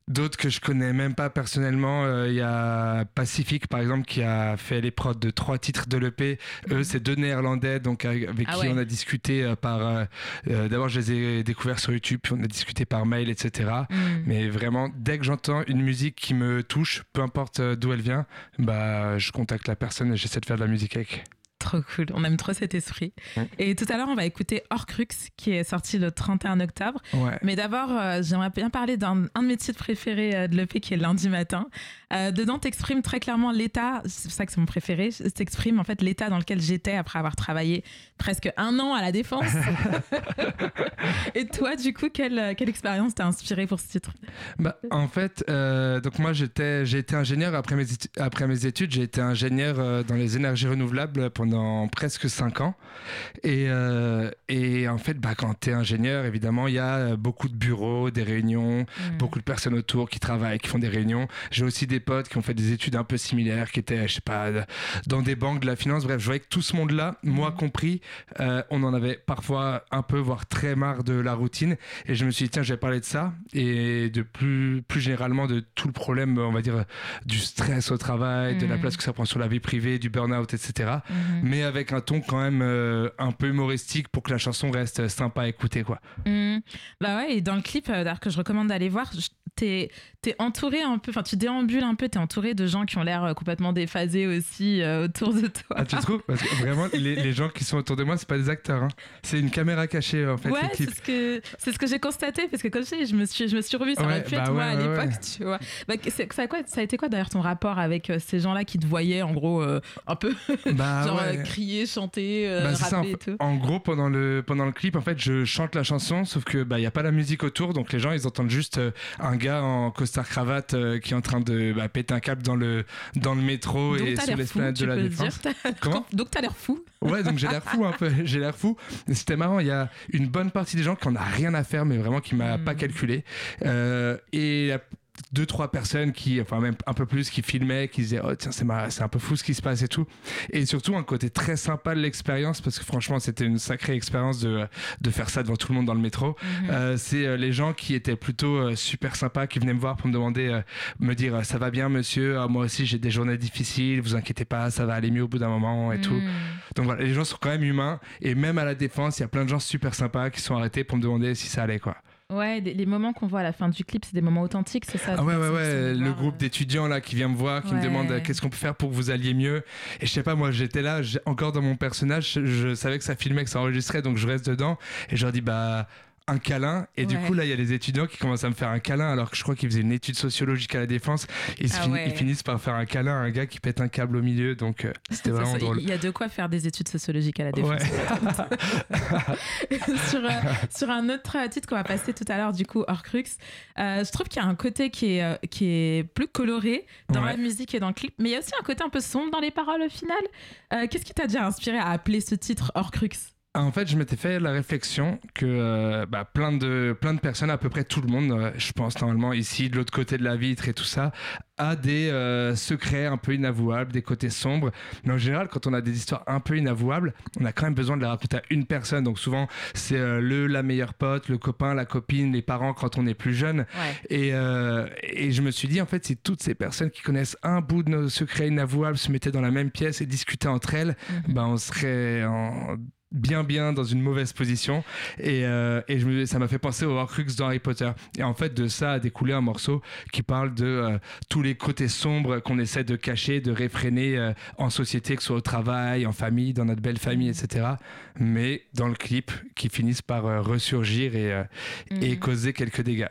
I: d'autres que je connais même pas personnellement. Euh, il y a Pacific, par exemple, qui a fait les prods de trois titres de l'EP. Eux, mhm. c'est deux néerlandais, donc avec ah qui on a discuté euh, par. Euh, d'abord, je les ai découverts sur YouTube, puis on a discuté par mail, etc. Mhm. Mais vraiment, dès que j'entends une musique qui me touche, peu importe d'où elle vient, bah je contacte la personne et j'essaie de faire de la musique avec.
J: Trop cool, on aime trop cet esprit. Et tout à l'heure, on va écouter Horcrux qui est sorti le 31 octobre. Mais d'abord, euh, j'aimerais bien parler d'un de mes titres préférés euh, de l'EP qui est Lundi matin. Euh, dedans, t'exprimes très clairement l'état, c'est pour ça que c'est mon préféré, t'exprimes en fait l'état dans lequel j'étais après avoir travaillé presque un an à la défense. Et toi, du coup, quelle, quelle expérience t'a inspiré pour ce titre?
I: Bah, En fait, donc moi, j'ai été ingénieur après mes, après mes études, j'ai été ingénieur dans les énergies renouvelables pendant presque 5 ans. Et, euh, et en fait, bah, quand tu es ingénieur, évidemment, il y a euh, beaucoup de bureaux, des réunions, beaucoup de personnes autour qui travaillent, qui font des réunions. J'ai aussi des potes qui ont fait des études un peu similaires, qui étaient, je sais pas, dans des banques de la finance. Bref, je voyais que tout ce monde-là, moi mm. compris, euh, on en avait parfois un peu, voire très marre de la routine. Et je me suis dit, tiens, je vais parler de ça et de plus, plus généralement de tout le problème, on va dire, du stress au travail, de la mm. place que ça prend sur la vie privée, du burn-out, etc mais avec un ton quand même euh, un peu humoristique pour que la chanson reste sympa à écouter quoi.
J: Mmh. Bah ouais, et dans le clip euh, que je recommande d'aller voir, t'es es entouré un peu, enfin tu déambules un peu, t'es entouré de gens qui ont l'air euh, complètement déphasés aussi autour de toi.
I: Ah tu trouves? Parce que vraiment les, gens qui sont autour de moi c'est pas des acteurs, hein. c'est une caméra cachée en fait.
J: Ouais, c'est ce que c'est ce que j'ai constaté parce que comme je sais, je me suis je me suis revu, ça aurait pu bah être moi à l'époque, tu vois. Bah, ça, quoi, ça a été quoi d'ailleurs ton rapport avec ces gens-là qui te voyaient en gros un peu? Bah, genre crier, chanter, euh, bah, rapper et tout.
I: En gros, pendant le, pendant le clip, en fait, je chante la chanson, sauf que bah, n'y a pas la musique autour, donc les gens, ils entendent juste euh, un gars en costard cravate euh, qui est en train de bah, péter un câble dans le, dans le métro et sur l'esplanade de la Défense.
J: Comment Donc t'as l'air fou.
I: Ouais, donc j'ai l'air fou un peu. J'ai l'air fou. C'était marrant. Il y a une bonne partie des gens qui en a rien à faire, mais vraiment qui m'a pas hmm. calculé. et deux trois personnes qui enfin même un peu plus qui filmaient qui disaient oh tiens c'est c'est un peu fou ce qui se passe et tout. Et surtout un côté très sympa de l'expérience parce que franchement c'était une sacrée expérience de, de faire ça devant tout le monde dans le métro. Mhm. euh, c'est euh, les gens qui étaient plutôt euh, super sympas qui venaient me voir pour me demander me dire ça va bien monsieur? Ah, moi aussi j'ai des journées difficiles vous inquiétez pas ça va aller mieux au bout d'un moment et tout. Mhm. donc voilà les gens sont quand même humains et même à la défense il y a plein de gens super sympas qui sont arrêtés pour me demander si ça allait quoi
J: Ouais, les, moments qu'on voit à la fin du clip, c'est des moments authentiques, c'est ça
I: Ah ouais, ouais, ouais. Le groupe euh, d'étudiants là qui vient me voir, qui me demande euh, qu'est-ce qu'on peut faire pour que vous alliez mieux? Et je sais pas, moi j'étais là, encore dans mon personnage, je, je savais que ça filmait, que ça enregistrait, donc je reste dedans. Et je leur dis, bah un câlin. Et du coup, là, il y a les étudiants qui commencent à me faire un câlin, alors que je crois qu'ils faisaient une étude sociologique à la défense. Et ah ils finissent par faire un câlin à un gars qui pète un câble au milieu. Donc, euh, c'était vraiment drôle.
J: Il y a de quoi faire des études sociologiques à la défense. sur, euh, sur, un autre titre qu'on va passer tout à l'heure, du coup, Horcrux, euh, je trouve qu'il y a un côté qui est, qui est plus coloré dans la musique et dans le clip, mais il y a aussi un côté un peu sombre dans les paroles au final. Qu'est-ce qui t'a déjà inspiré à appeler ce titre Horcrux
I: en fait, je m'étais fait la réflexion que euh, bah, plein, de, plein de personnes, à peu près tout le monde, euh, je pense normalement ici, de l'autre côté de la vitre et tout ça, a des euh, secrets un peu inavouables, des côtés sombres. Mais en général, quand on a des histoires un peu inavouables, on a quand même besoin de les raconter à une personne. Donc souvent, c'est le, la meilleure pote, le copain, la copine, les parents quand on est plus jeune. Et, et je me suis dit, en fait, si toutes ces personnes qui connaissent un bout de nos secrets inavouables se mettaient dans la même pièce et discutaient entre elles, mhm. ben, on serait en bien bien dans une mauvaise position. Et, euh, et je me, ça m'a fait penser au Horcrux dans Harry Potter. Et en fait de ça a découlé un morceau qui parle de euh, tous les côtés sombres qu'on essaie de cacher de réfréner euh, en société que ce soit au travail en famille dans notre belle famille etc mais dans le clip qui finissent par ressurgir et, et mmh. causer quelques dégâts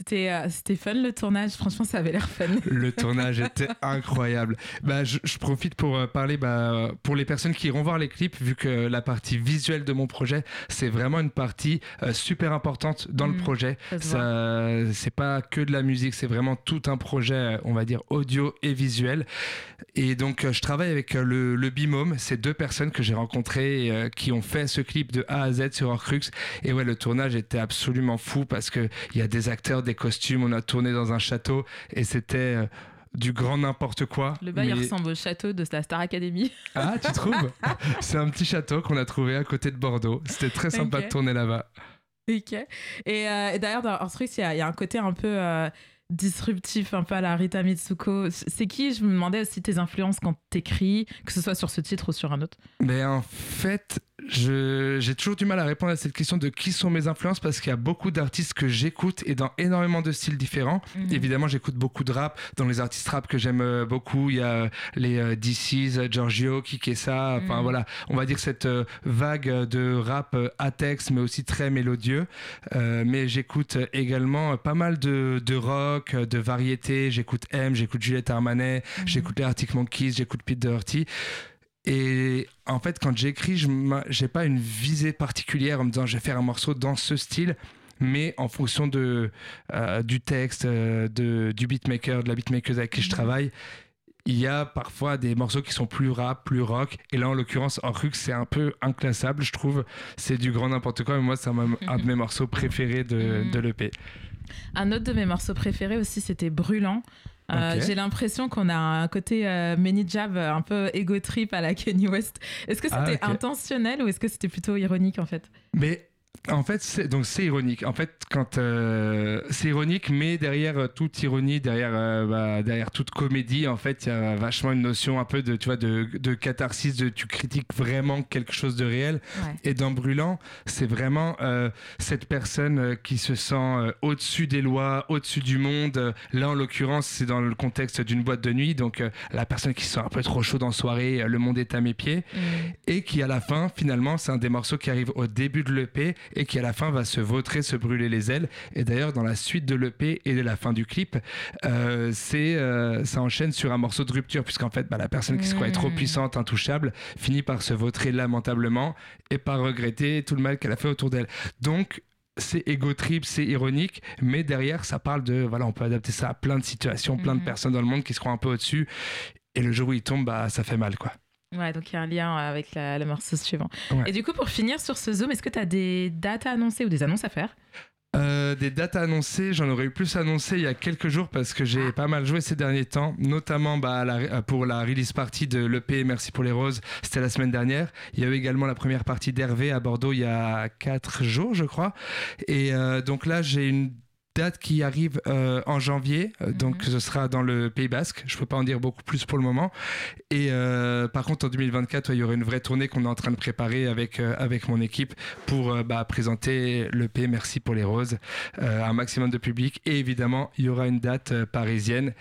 J: c'était, euh, c'était fun le tournage, franchement ça avait l'air fun.
I: Le tournage était incroyable. Bah, je, profite pour euh, parler bah, pour les personnes qui iront voir les clips, vu que la partie visuelle de mon projet, c'est vraiment une partie euh, super importante dans le mm, projet. Ça, c'est pas que de la musique, c'est vraiment tout un projet, on va dire, audio et visuel. Et donc je travaille avec le, le Bimom, c'est deux personnes que j'ai rencontrées qui ont fait ce clip de A à Z sur Horcrux. Et ouais, le tournage était absolument fou parce qu'il y a des acteurs, des costumes, on a tourné dans un château et c'était euh, du grand n'importe quoi.
J: Le bail ressemble au château de la Star Academy.
I: Ah, tu trouves? C'est un petit château qu'on a trouvé à côté de Bordeaux. C'était très sympa de tourner là-bas.
J: Ok. Et, euh, d'ailleurs, dans Horcrux, il y, a un côté un peu euh, disruptif, un peu à la Rita Mitsuko. C'est qui? Je me demandais aussi tes influences quand t'écris, que ce soit sur ce titre ou sur un autre.
I: Mais en fait, j'ai toujours du mal à répondre à cette question de qui sont mes influences parce qu'il y a beaucoup d'artistes que j'écoute et dans énormément de styles différents. Mhm. Évidemment, j'écoute beaucoup de rap. Dans les artistes rap que j'aime euh, beaucoup, il y a euh, les euh, DC's, Giorgio, Kikessa. Enfin mhm. voilà, on va dire cette vague de rap à texte, mais aussi très mélodieux. mais j'écoute également pas mal de, de rock, de variété. J'écoute M, j'écoute Juliette Armanet, mhm. j'écoute les Arctic Monkeys, j'écoute Pete Doherty. Et en fait, quand j'écris, je n'ai pas une visée particulière en me disant je vais faire un morceau dans ce style, mais en fonction de, euh, du texte, euh, de, du beatmaker, de la beatmaker avec qui je mhm. travaille, il y a parfois des morceaux qui sont plus rap, plus rock. Et là, en l'occurrence, en rux, c'est un peu inclassable, je trouve. C'est du grand n'importe quoi, mais moi, c'est un, de mes morceaux préférés de, mhm. de l'EP.
J: Un autre de mes morceaux préférés aussi, c'était Brûlant. Euh, j'ai l'impression qu'on a un côté euh, mini jab euh, un peu ego trip à la Kanye West. Est-ce que ah, c'était intentionnel ou est-ce que c'était plutôt ironique en fait?
I: Mais en fait, c'est, donc c'est ironique. En fait, quand euh, c'est ironique, mais derrière euh, toute ironie, derrière euh, bah, derrière toute comédie, en fait, il y a vachement une notion un peu de tu vois de, de catharsis, de tu critiques vraiment quelque chose de réel. Et dans Brûlant, c'est vraiment cette personne qui se sent au-dessus des lois, au-dessus du monde. Là, en l'occurrence, c'est dans le contexte d'une boîte de nuit, donc la personne qui se sent un peu trop chaud en soirée, le monde est à mes pieds, mm. et qui à la fin, finalement, c'est un des morceaux qui arrive au début de l'EP et qui à la fin va se vautrer, se brûler les ailes. Et d'ailleurs, dans la suite de l'EP et de la fin du clip, euh, c'est euh, ça enchaîne sur un morceau de rupture, puisqu'en fait, bah, la personne qui se croit trop mmh. puissante, intouchable, finit par se vautrer lamentablement et par regretter tout le mal qu'elle a fait autour d'elle. Donc, c'est égo trip, c'est ironique, mais derrière, ça parle de, voilà, on peut adapter ça à plein de situations, plein de mmh. personnes dans le monde qui se croient un peu au-dessus. Et le jour où il tombe, bah, ça fait mal, quoi.
J: Ouais, donc il y a un lien avec la, le morceau suivant. Et du coup, pour finir sur ce Zoom, est-ce que tu as des dates à annoncer ou des annonces à faire?
I: Euh, des dates à annoncer, j'en aurais eu plus annoncé il y a quelques jours parce que j'ai pas mal joué ces derniers temps, notamment bah, pour la release party de l'EP Merci pour les roses, c'était la semaine dernière. Il y a eu également la première partie d'Hervé à Bordeaux il y a 4 jours, je crois. Et euh, donc là, j'ai une date qui arrive en janvier, donc mhm. ce sera dans le Pays Basque. Je peux pas en dire beaucoup plus pour le moment. Et par contre, en 2024, il y aura une vraie tournée qu'on est en train de préparer avec, avec mon équipe pour bah, présenter le P Merci pour les roses à un maximum de public. Et évidemment, il y aura une date parisienne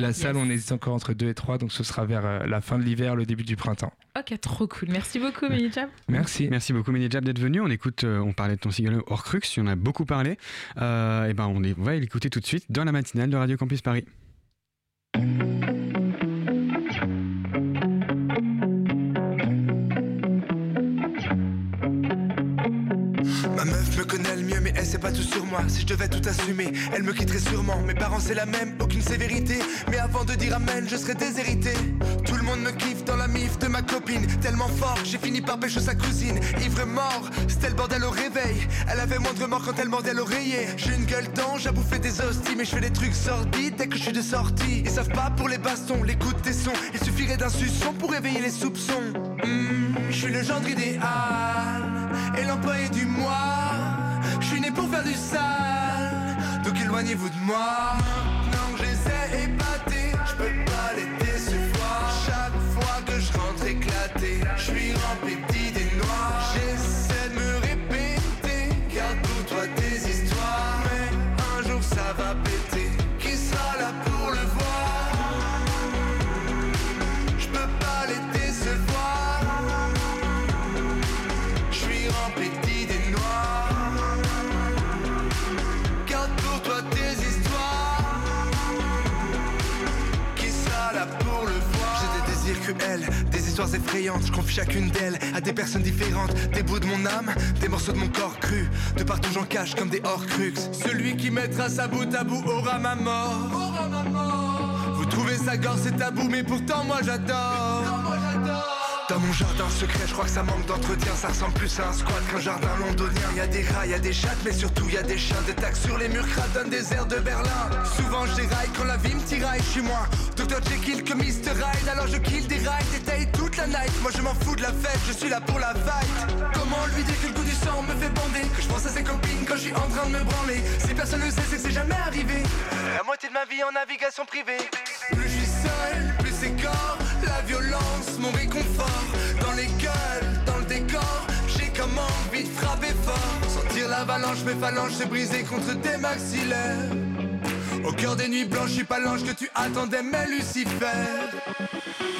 I: la salle, on hésite encore entre 2 et 3, donc ce sera vers euh, la fin de l'hiver, le début du printemps.
J: Ok, trop cool. Merci beaucoup, Minijab.
I: Merci.
B: Merci beaucoup, Minijab, d'être venu. On écoute, euh, on parlait de ton single Horcrux, on en a beaucoup parlé. Euh, et ben, on, est, on va l'écouter tout de suite dans la matinale de Radio Campus Paris.
K: Elle sait pas tout sur moi. Si je devais tout assumer, elle me quitterait sûrement. Mes parents c'est la même, aucune sévérité. Mais avant de dire amen, je serais déshérité. Tout le monde me kiffe dans la mif de ma copine. Tellement fort, j'ai fini par pêcher sa cousine. Ivre mort, c'était le bordel au réveil. Elle avait moins de remords quand elle mordait l'oreiller. J'ai une gueule d'ange, j'ai bouffé des hosties. Mais je fais des trucs sordides dès que je suis de sortie. Ils savent pas pour les bastons, l'écoute des sons. Il suffirait d'un suçon pour réveiller les soupçons. Hmm, je suis le gendre idéal et l'employé du mois. Je suis né pour faire du sale. Donc éloignez-vous de moi. Maintenant que j'essaie épaté. Je peux pas les des histoires effrayantes, je confie chacune d'elles à des personnes différentes, des bouts de mon âme, des morceaux de mon corps cru, de partout j'en cache comme des hors-crux. Celui qui mettra sa bout à bout aura ma mort. Aura ma mort. Vous trouvez sa gorge c'est tabou, mais pourtant moi j'adore. Dans mon jardin secret, je crois que ça manque d'entretien. Ça ressemble plus à un squat qu'un jardin londonien. Y a des rats, y a des chattes, mais surtout y a des chiens. Des taxes sur les murs donnent des airs de Berlin. Souvent je déraille quand la vie me tiraille. Je suis moi, Dr. Jekyll que Mr. Hyde. Alors je kill des rides, détaille toute la night. Moi je m'en fous de la fête, je suis là pour la fight. Comment lui dire que le goût du sang me fait bander? Que je pense à ses copines quand je suis en train de me branler. Si personne ne sait, c'est que c'est jamais arrivé. La moitié de ma vie en navigation privée. Plus je suis seul, la violence, mon réconfort. Dans les gueules, dans le décor J'ai comme envie de frapper fort. Sentir l'avalanche, mes phalanges se briser contre des maxillaires. Au cœur des nuits blanches, je suis pas l'ange que tu attendais, mais Lucifer.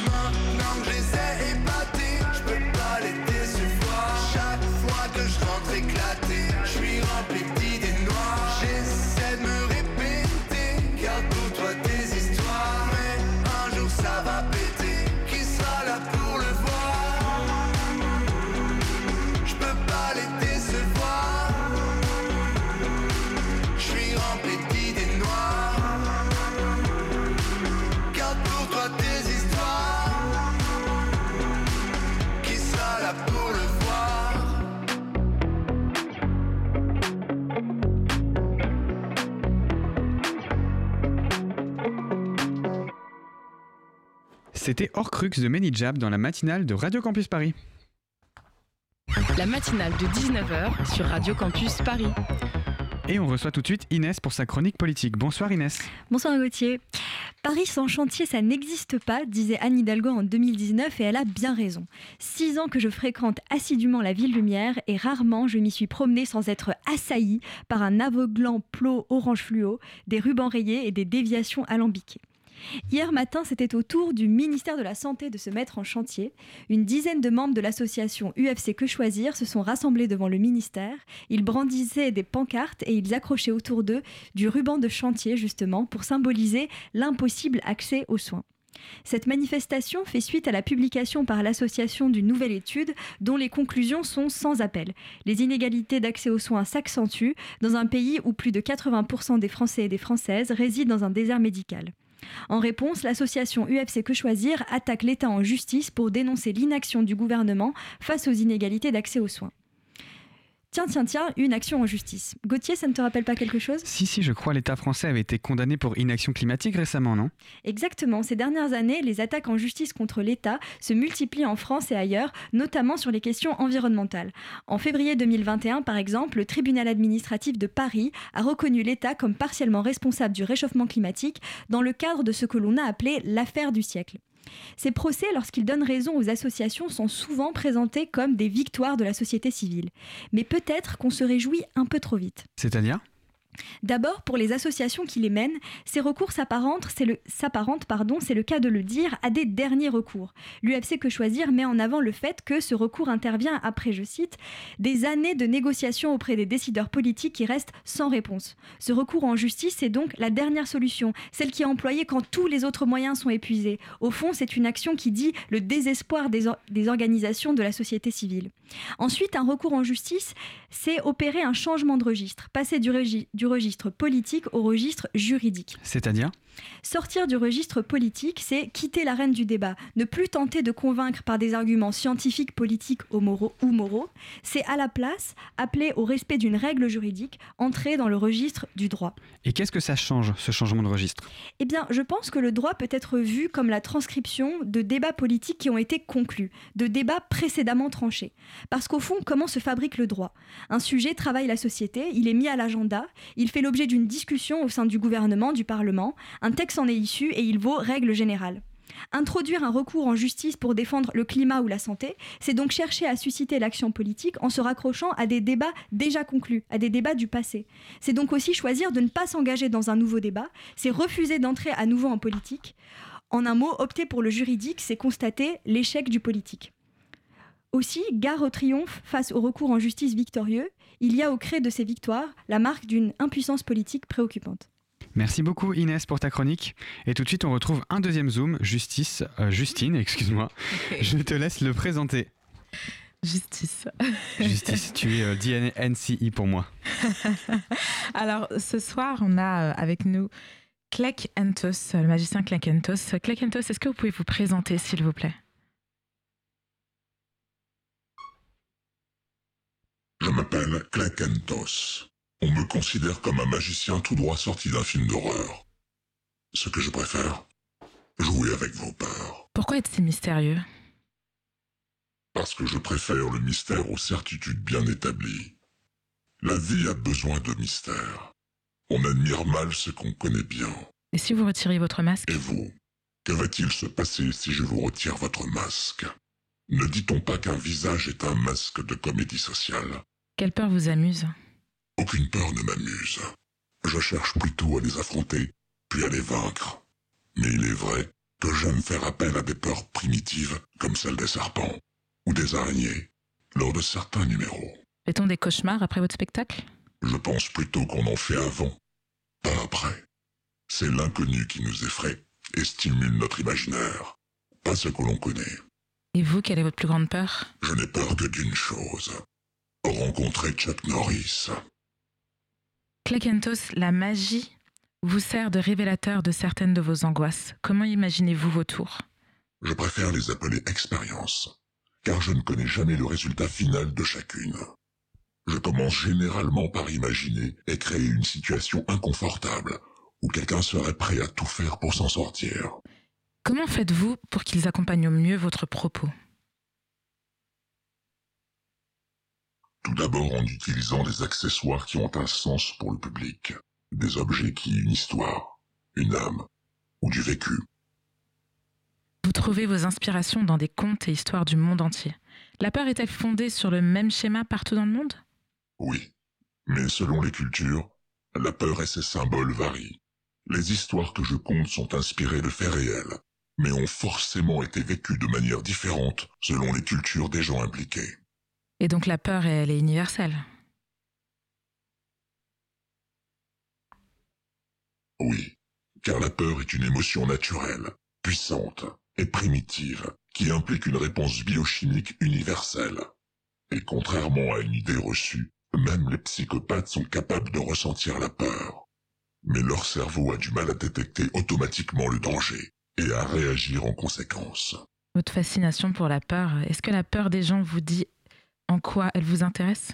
K: Maintenant que j'essaie épaté, je peux
B: C'était Horcrux de Menijab dans la matinale de Radio Campus Paris.
F: La matinale de 19h sur Radio Campus Paris.
B: Et on reçoit tout de suite Inès pour sa chronique politique. Bonsoir Inès.
L: Bonsoir Gauthier. Paris sans chantier, ça n'existe pas, disait Anne Hidalgo en 2019 et elle a bien raison. Six ans que je fréquente assidûment la ville lumière et rarement je m'y suis promenée sans être assaillie par un aveuglant plot orange fluo, des rubans rayés et des déviations alambiquées. Hier matin, c'était au tour du ministère de la Santé de se mettre en chantier. Une dizaine de membres de l'association UFC Que Choisir se sont rassemblés devant le ministère. Ils brandissaient des pancartes et ils accrochaient autour d'eux du ruban de chantier, justement, pour symboliser l'impossible accès aux soins. Cette manifestation fait suite à la publication par l'association d'une nouvelle étude dont les conclusions sont sans appel. Les inégalités d'accès aux soins s'accentuent dans un pays où plus de 80% des Français et des Françaises résident dans un désert médical. En réponse, l'association UFC Que Choisir attaque l'État en justice pour dénoncer l'inaction du gouvernement face aux inégalités d'accès aux soins. Tiens, tiens, tiens, une action en justice. Gauthier, ça ne te rappelle pas quelque chose?
B: Si, si, je crois l'État français avait été condamné pour inaction climatique récemment, non?
L: Exactement. Ces dernières années, les attaques en justice contre l'État se multiplient en France et ailleurs, notamment sur les questions environnementales. En février 2021, par exemple, le tribunal administratif de Paris a reconnu l'État comme partiellement responsable du réchauffement climatique dans le cadre de ce que l'on a appelé l'affaire du siècle. Ces procès, lorsqu'ils donnent raison aux associations, sont souvent présentés comme des victoires de la société civile. Mais peut-être qu'on se réjouit un peu trop vite.
B: C'est-à-dire?
L: D'abord, pour les associations qui les mènent, ces recours s'apparentent, c'est le, cas de le dire, à des derniers recours. L'UFC Que Choisir met en avant le fait que ce recours intervient après, je cite, des années de négociations auprès des décideurs politiques qui restent sans réponse. Ce recours en justice est donc la dernière solution, celle qui est employée quand tous les autres moyens sont épuisés. Au fond, c'est une action qui dit le désespoir des, des organisations de la société civile. Ensuite, un recours en justice, c'est opérer un changement de registre, passer du, du registre politique au registre juridique.
B: C'est-à-dire?
L: Sortir du registre politique, c'est quitter l'arène du débat, ne plus tenter de convaincre par des arguments scientifiques, politiques ou moraux, c'est à la place appeler au respect d'une règle juridique, entrer dans le registre du droit.
B: Et qu'est-ce que ça change, ce changement de registre?
L: Eh bien, je pense que le droit peut être vu comme la transcription de débats politiques qui ont été conclus, de débats précédemment tranchés. Parce qu'au fond, comment se fabrique le droit? Un sujet travaille la société, il est mis à l'agenda, il fait l'objet d'une discussion au sein du gouvernement, du Parlement, un texte en est issu et il vaut règle générale. Introduire un recours en justice pour défendre le climat ou la santé, c'est donc chercher à susciter l'action politique en se raccrochant à des débats déjà conclus, à des débats du passé. C'est donc aussi choisir de ne pas s'engager dans un nouveau débat, c'est refuser d'entrer à nouveau en politique. En un mot, opter pour le juridique, c'est constater l'échec du politique. Aussi, gare au triomphe face au recours en justice victorieux, il y a au cré de ces victoires la marque d'une impuissance politique préoccupante.
B: Merci beaucoup Inès pour ta chronique. Et tout de suite, on retrouve un deuxième Zoom, Justice, euh, Justine, excuse-moi. Je te laisse le présenter.
J: Justice.
B: Justice, tu es euh, DNCI pour moi.
J: Alors, ce soir, on a euh, avec nous Clek Entos, le magicien Clek Entos. Clek Entos, est-ce que vous pouvez vous présenter, s'il vous plaît?
M: Je m'appelle Clek Entos. On me considère comme un magicien tout droit sorti d'un film d'horreur. Ce que je préfère, jouer avec vos peurs.
J: Pourquoi être si mystérieux?
M: Parce que je préfère le mystère aux certitudes bien établies. La vie a besoin de mystère. On admire mal ce qu'on connaît bien.
J: Et si vous retiriez votre masque?
M: Et vous Que va-t-il se passer si je vous retire votre masque? Ne dit-on pas qu'un visage est un masque de comédie sociale?
J: Quelle peur vous amuse?
M: Aucune peur ne m'amuse. Je cherche plutôt à les affronter, puis à les vaincre. Mais il est vrai que j'aime faire appel à des peurs primitives, comme celle des serpents ou des araignées, lors de certains numéros.
J: Fait-on des cauchemars après votre spectacle?
M: Je pense plutôt qu'on en fait avant, pas après. C'est l'inconnu qui nous effraie et stimule notre imaginaire, pas ce que l'on connaît.
J: Et vous, quelle est votre plus grande peur?
M: Je n'ai peur que d'une chose. Rencontrer Chuck Norris.
J: Clakentos, la magie vous sert de révélateur de certaines de vos angoisses. Comment imaginez-vous vos tours?
M: Je préfère les appeler expériences, car je ne connais jamais le résultat final de chacune. Je commence généralement par imaginer et créer une situation inconfortable où quelqu'un serait prêt à tout faire pour s'en sortir.
J: Comment faites-vous pour qu'ils accompagnent au mieux votre propos?
M: Tout d'abord en utilisant des accessoires qui ont un sens pour le public, des objets qui une histoire, une âme ou du vécu.
J: Vous trouvez vos inspirations dans des contes et histoires du monde entier. La peur est-elle fondée sur le même schéma partout dans le monde?
M: Oui, mais selon les cultures, la peur et ses symboles varient. Les histoires que je conte sont inspirées de faits réels, mais ont forcément été vécues de manière différente selon les cultures des gens impliqués.
J: Et donc la peur, elle est universelle.
M: Oui, car la peur est une émotion naturelle, puissante et primitive, qui implique une réponse biochimique universelle. Et contrairement à une idée reçue, même les psychopathes sont capables de ressentir la peur. Mais leur cerveau a du mal à détecter automatiquement le danger et à réagir en conséquence.
J: Votre fascination pour la peur, est-ce que la peur des gens vous dit en quoi elle vous intéresse?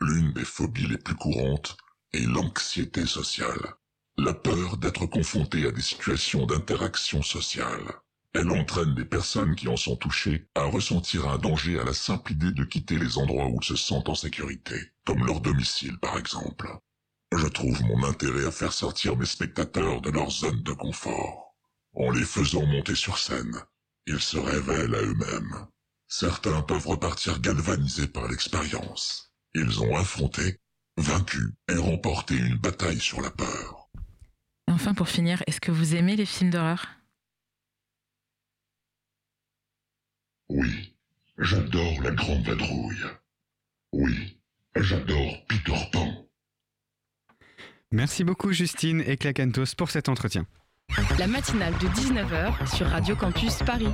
M: L'une des phobies les plus courantes est l'anxiété sociale. La peur d'être confronté à des situations d'interaction sociale. Elle entraîne des personnes qui en sont touchées à ressentir un danger à la simple idée de quitter les endroits où elles se sentent en sécurité, comme leur domicile par exemple. Je trouve mon intérêt à faire sortir mes spectateurs de leur zone de confort. En les faisant monter sur scène, ils se révèlent à eux-mêmes. Certains peuvent repartir galvanisés par l'expérience. Ils ont affronté, vaincu et remporté une bataille sur la peur.
J: Enfin, pour finir, est-ce que vous aimez les films d'horreur?
M: Oui, j'adore la grande vadrouille. Oui, j'adore Peter Pan.
B: Merci beaucoup Justine et Clacantos pour cet entretien.
F: La matinale de 19h sur Radio Campus Paris.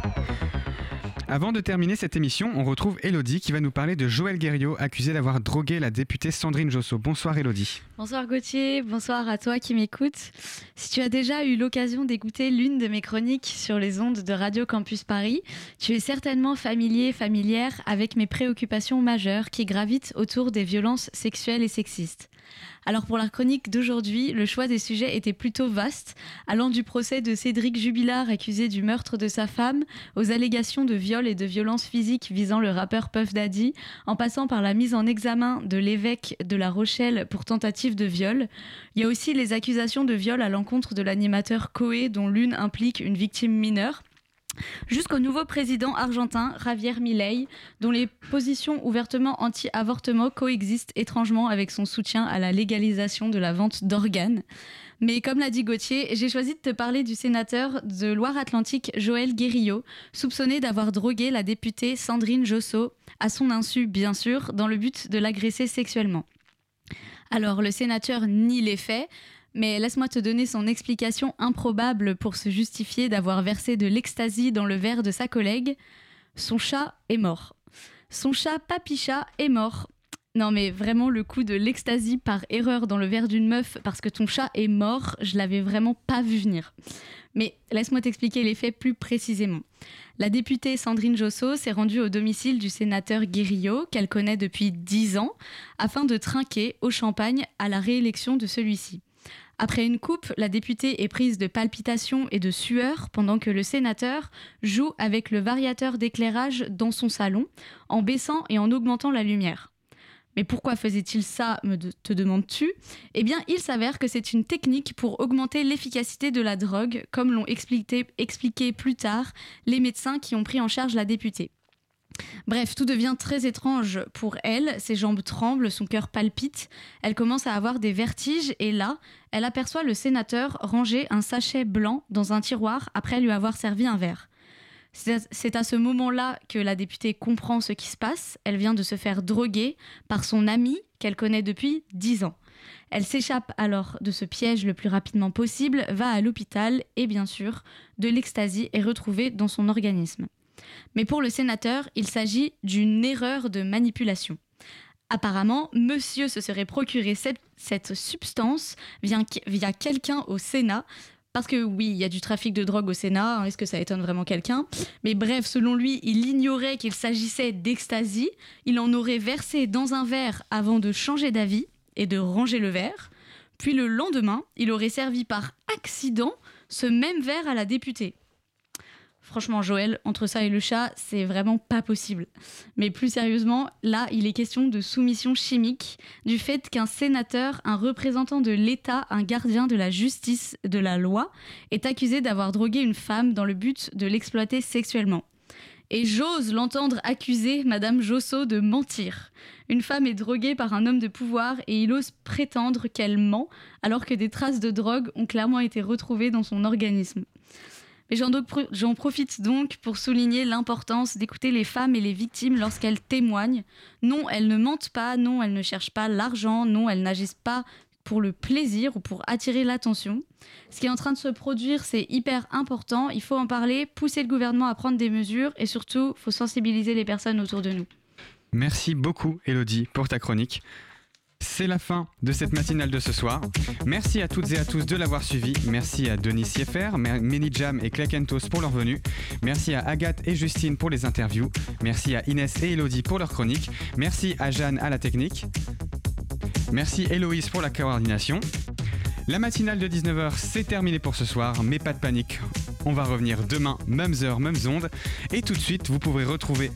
B: Avant de terminer cette émission, on retrouve Elodie qui va nous parler de Joël Guerriot, accusé d'avoir drogué la députée Sandrine Josso. Bonsoir Elodie.
N: Bonsoir Gauthier, bonsoir à toi qui m'écoutes. Si tu as déjà eu l'occasion d'écouter l'une de mes chroniques sur les ondes de Radio Campus Paris, tu es certainement familier, familière avec mes préoccupations majeures qui gravitent autour des violences sexuelles et sexistes. Alors pour la chronique d'aujourd'hui, le choix des sujets était plutôt vaste, allant du procès de Cédric Jubilard accusé du meurtre de sa femme, aux allégations de viol et de violence physique visant le rappeur Puff Daddy, en passant par la mise en examen de l'évêque de La Rochelle pour tentative de viol. Il y a aussi les accusations de viol à l'encontre de l'animateur Coé dont l'une implique une victime mineure jusqu'au nouveau président argentin Javier Milei, dont les positions ouvertement anti-avortement coexistent étrangement avec son soutien à la légalisation de la vente d'organes. Mais comme l'a dit Gauthier, j'ai choisi de te parler du sénateur de Loire-Atlantique Joël Guérillo, soupçonné d'avoir drogué la députée Sandrine Josso, à son insu bien sûr, dans le but de l'agresser sexuellement. Alors le sénateur nie les faits, mais laisse-moi te donner son explication improbable pour se justifier d'avoir versé de l'ecstasy dans le verre de sa collègue. Son chat est mort. Son chat Papicha est mort. Non mais vraiment le coup de l'ecstasy par erreur dans le verre d'une meuf parce que ton chat est mort, je l'avais vraiment pas vu venir. Mais laisse-moi t'expliquer les faits plus précisément. La députée Sandrine Josso s'est rendue au domicile du sénateur Guérillo, qu'elle connaît depuis 10 ans, afin de trinquer au champagne à la réélection de celui-ci. Après une coupe, la députée est prise de palpitations et de sueur pendant que le sénateur joue avec le variateur d'éclairage dans son salon, en baissant et en augmentant la lumière. Mais pourquoi faisait-il ça, te demandes-tu? Eh bien, il s'avère que c'est une technique pour augmenter l'efficacité de la drogue, comme l'ont expliqué plus tard les médecins qui ont pris en charge la députée. Bref, tout devient très étrange pour elle, ses jambes tremblent, son cœur palpite, elle commence à avoir des vertiges et là, elle aperçoit le sénateur ranger un sachet blanc dans un tiroir après lui avoir servi un verre. C'est à ce moment-là que la députée comprend ce qui se passe. Elle vient de se faire droguer par son ami qu'elle connaît depuis dix ans. Elle s'échappe alors de ce piège le plus rapidement possible, va à l'hôpital et bien sûr, de l'ecstasy est retrouvée dans son organisme. Mais pour le sénateur, il s'agit d'une erreur de manipulation. Apparemment, monsieur se serait procuré cette, substance via, via quelqu'un au Sénat parce que oui, il y a du trafic de drogue au Sénat, hein, est-ce que ça étonne vraiment quelqu'un? Mais bref, selon lui, il ignorait qu'il s'agissait d'ecstasy, il en aurait versé dans un verre avant de changer d'avis et de ranger le verre, puis le lendemain, il aurait servi par accident ce même verre à la députée. Franchement, Joël, entre ça et le chat, c'est vraiment pas possible. Mais plus sérieusement, là, il est question de soumission chimique, du fait qu'un sénateur, un représentant de l'État, un gardien de la justice, de la loi, est accusé d'avoir drogué une femme dans le but de l'exploiter sexuellement. Et j'ose l'entendre accuser Madame Josso de mentir. Une femme est droguée par un homme de pouvoir et il ose prétendre qu'elle ment alors que des traces de drogue ont clairement été retrouvées dans son organisme. Et j'en profite donc pour souligner l'importance d'écouter les femmes et les victimes lorsqu'elles témoignent. Non, elles ne mentent pas, non, elles ne cherchent pas l'argent, non, elles n'agissent pas pour le plaisir ou pour attirer l'attention. Ce qui est en train de se produire, c'est hyper important. Il faut en parler, pousser le gouvernement à prendre des mesures et surtout, il faut sensibiliser les personnes autour de nous.
B: Merci beaucoup, Elodie, pour ta chronique. C'est la fin de cette matinale de ce soir. Merci à toutes et à tous de l'avoir suivi. Merci à Denis Sieffer, Jam et Clakentos pour leur venue. Merci à Agathe et Justine pour les interviews. Merci à Inès et Elodie pour leur chronique. Merci à Jeanne à la technique. Merci Héloïse pour la coordination. La matinale de 19h, c'est terminé pour ce soir, mais pas de panique. On va revenir demain, mêmes heures, mêmes ondes. Et tout de suite, vous pourrez retrouver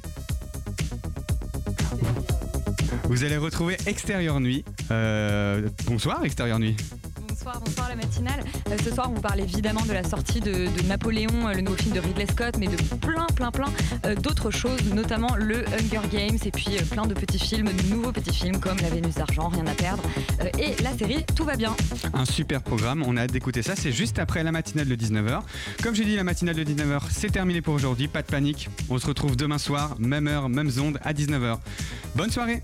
B: vous allez retrouver Extérieur Nuit. Euh, bonsoir Extérieur Nuit
O: bonsoir, la matinale. Euh, ce soir, on vous parle évidemment de la sortie de, Napoléon, euh, le nouveau film de Ridley Scott, mais de plein, plein, plein euh, d'autres choses, notamment le Hunger Games et puis plein de petits films, de nouveaux petits films comme La Vénus d'argent, Rien à perdre, et la série Tout va bien.
B: Un super programme, on a hâte d'écouter ça. C'est juste après la matinale de 19h. Comme j'ai dit, la matinale de 19h, c'est terminé pour aujourd'hui. Pas de panique. On se retrouve demain soir, même heure, même onde, à 19h. Bonne soirée!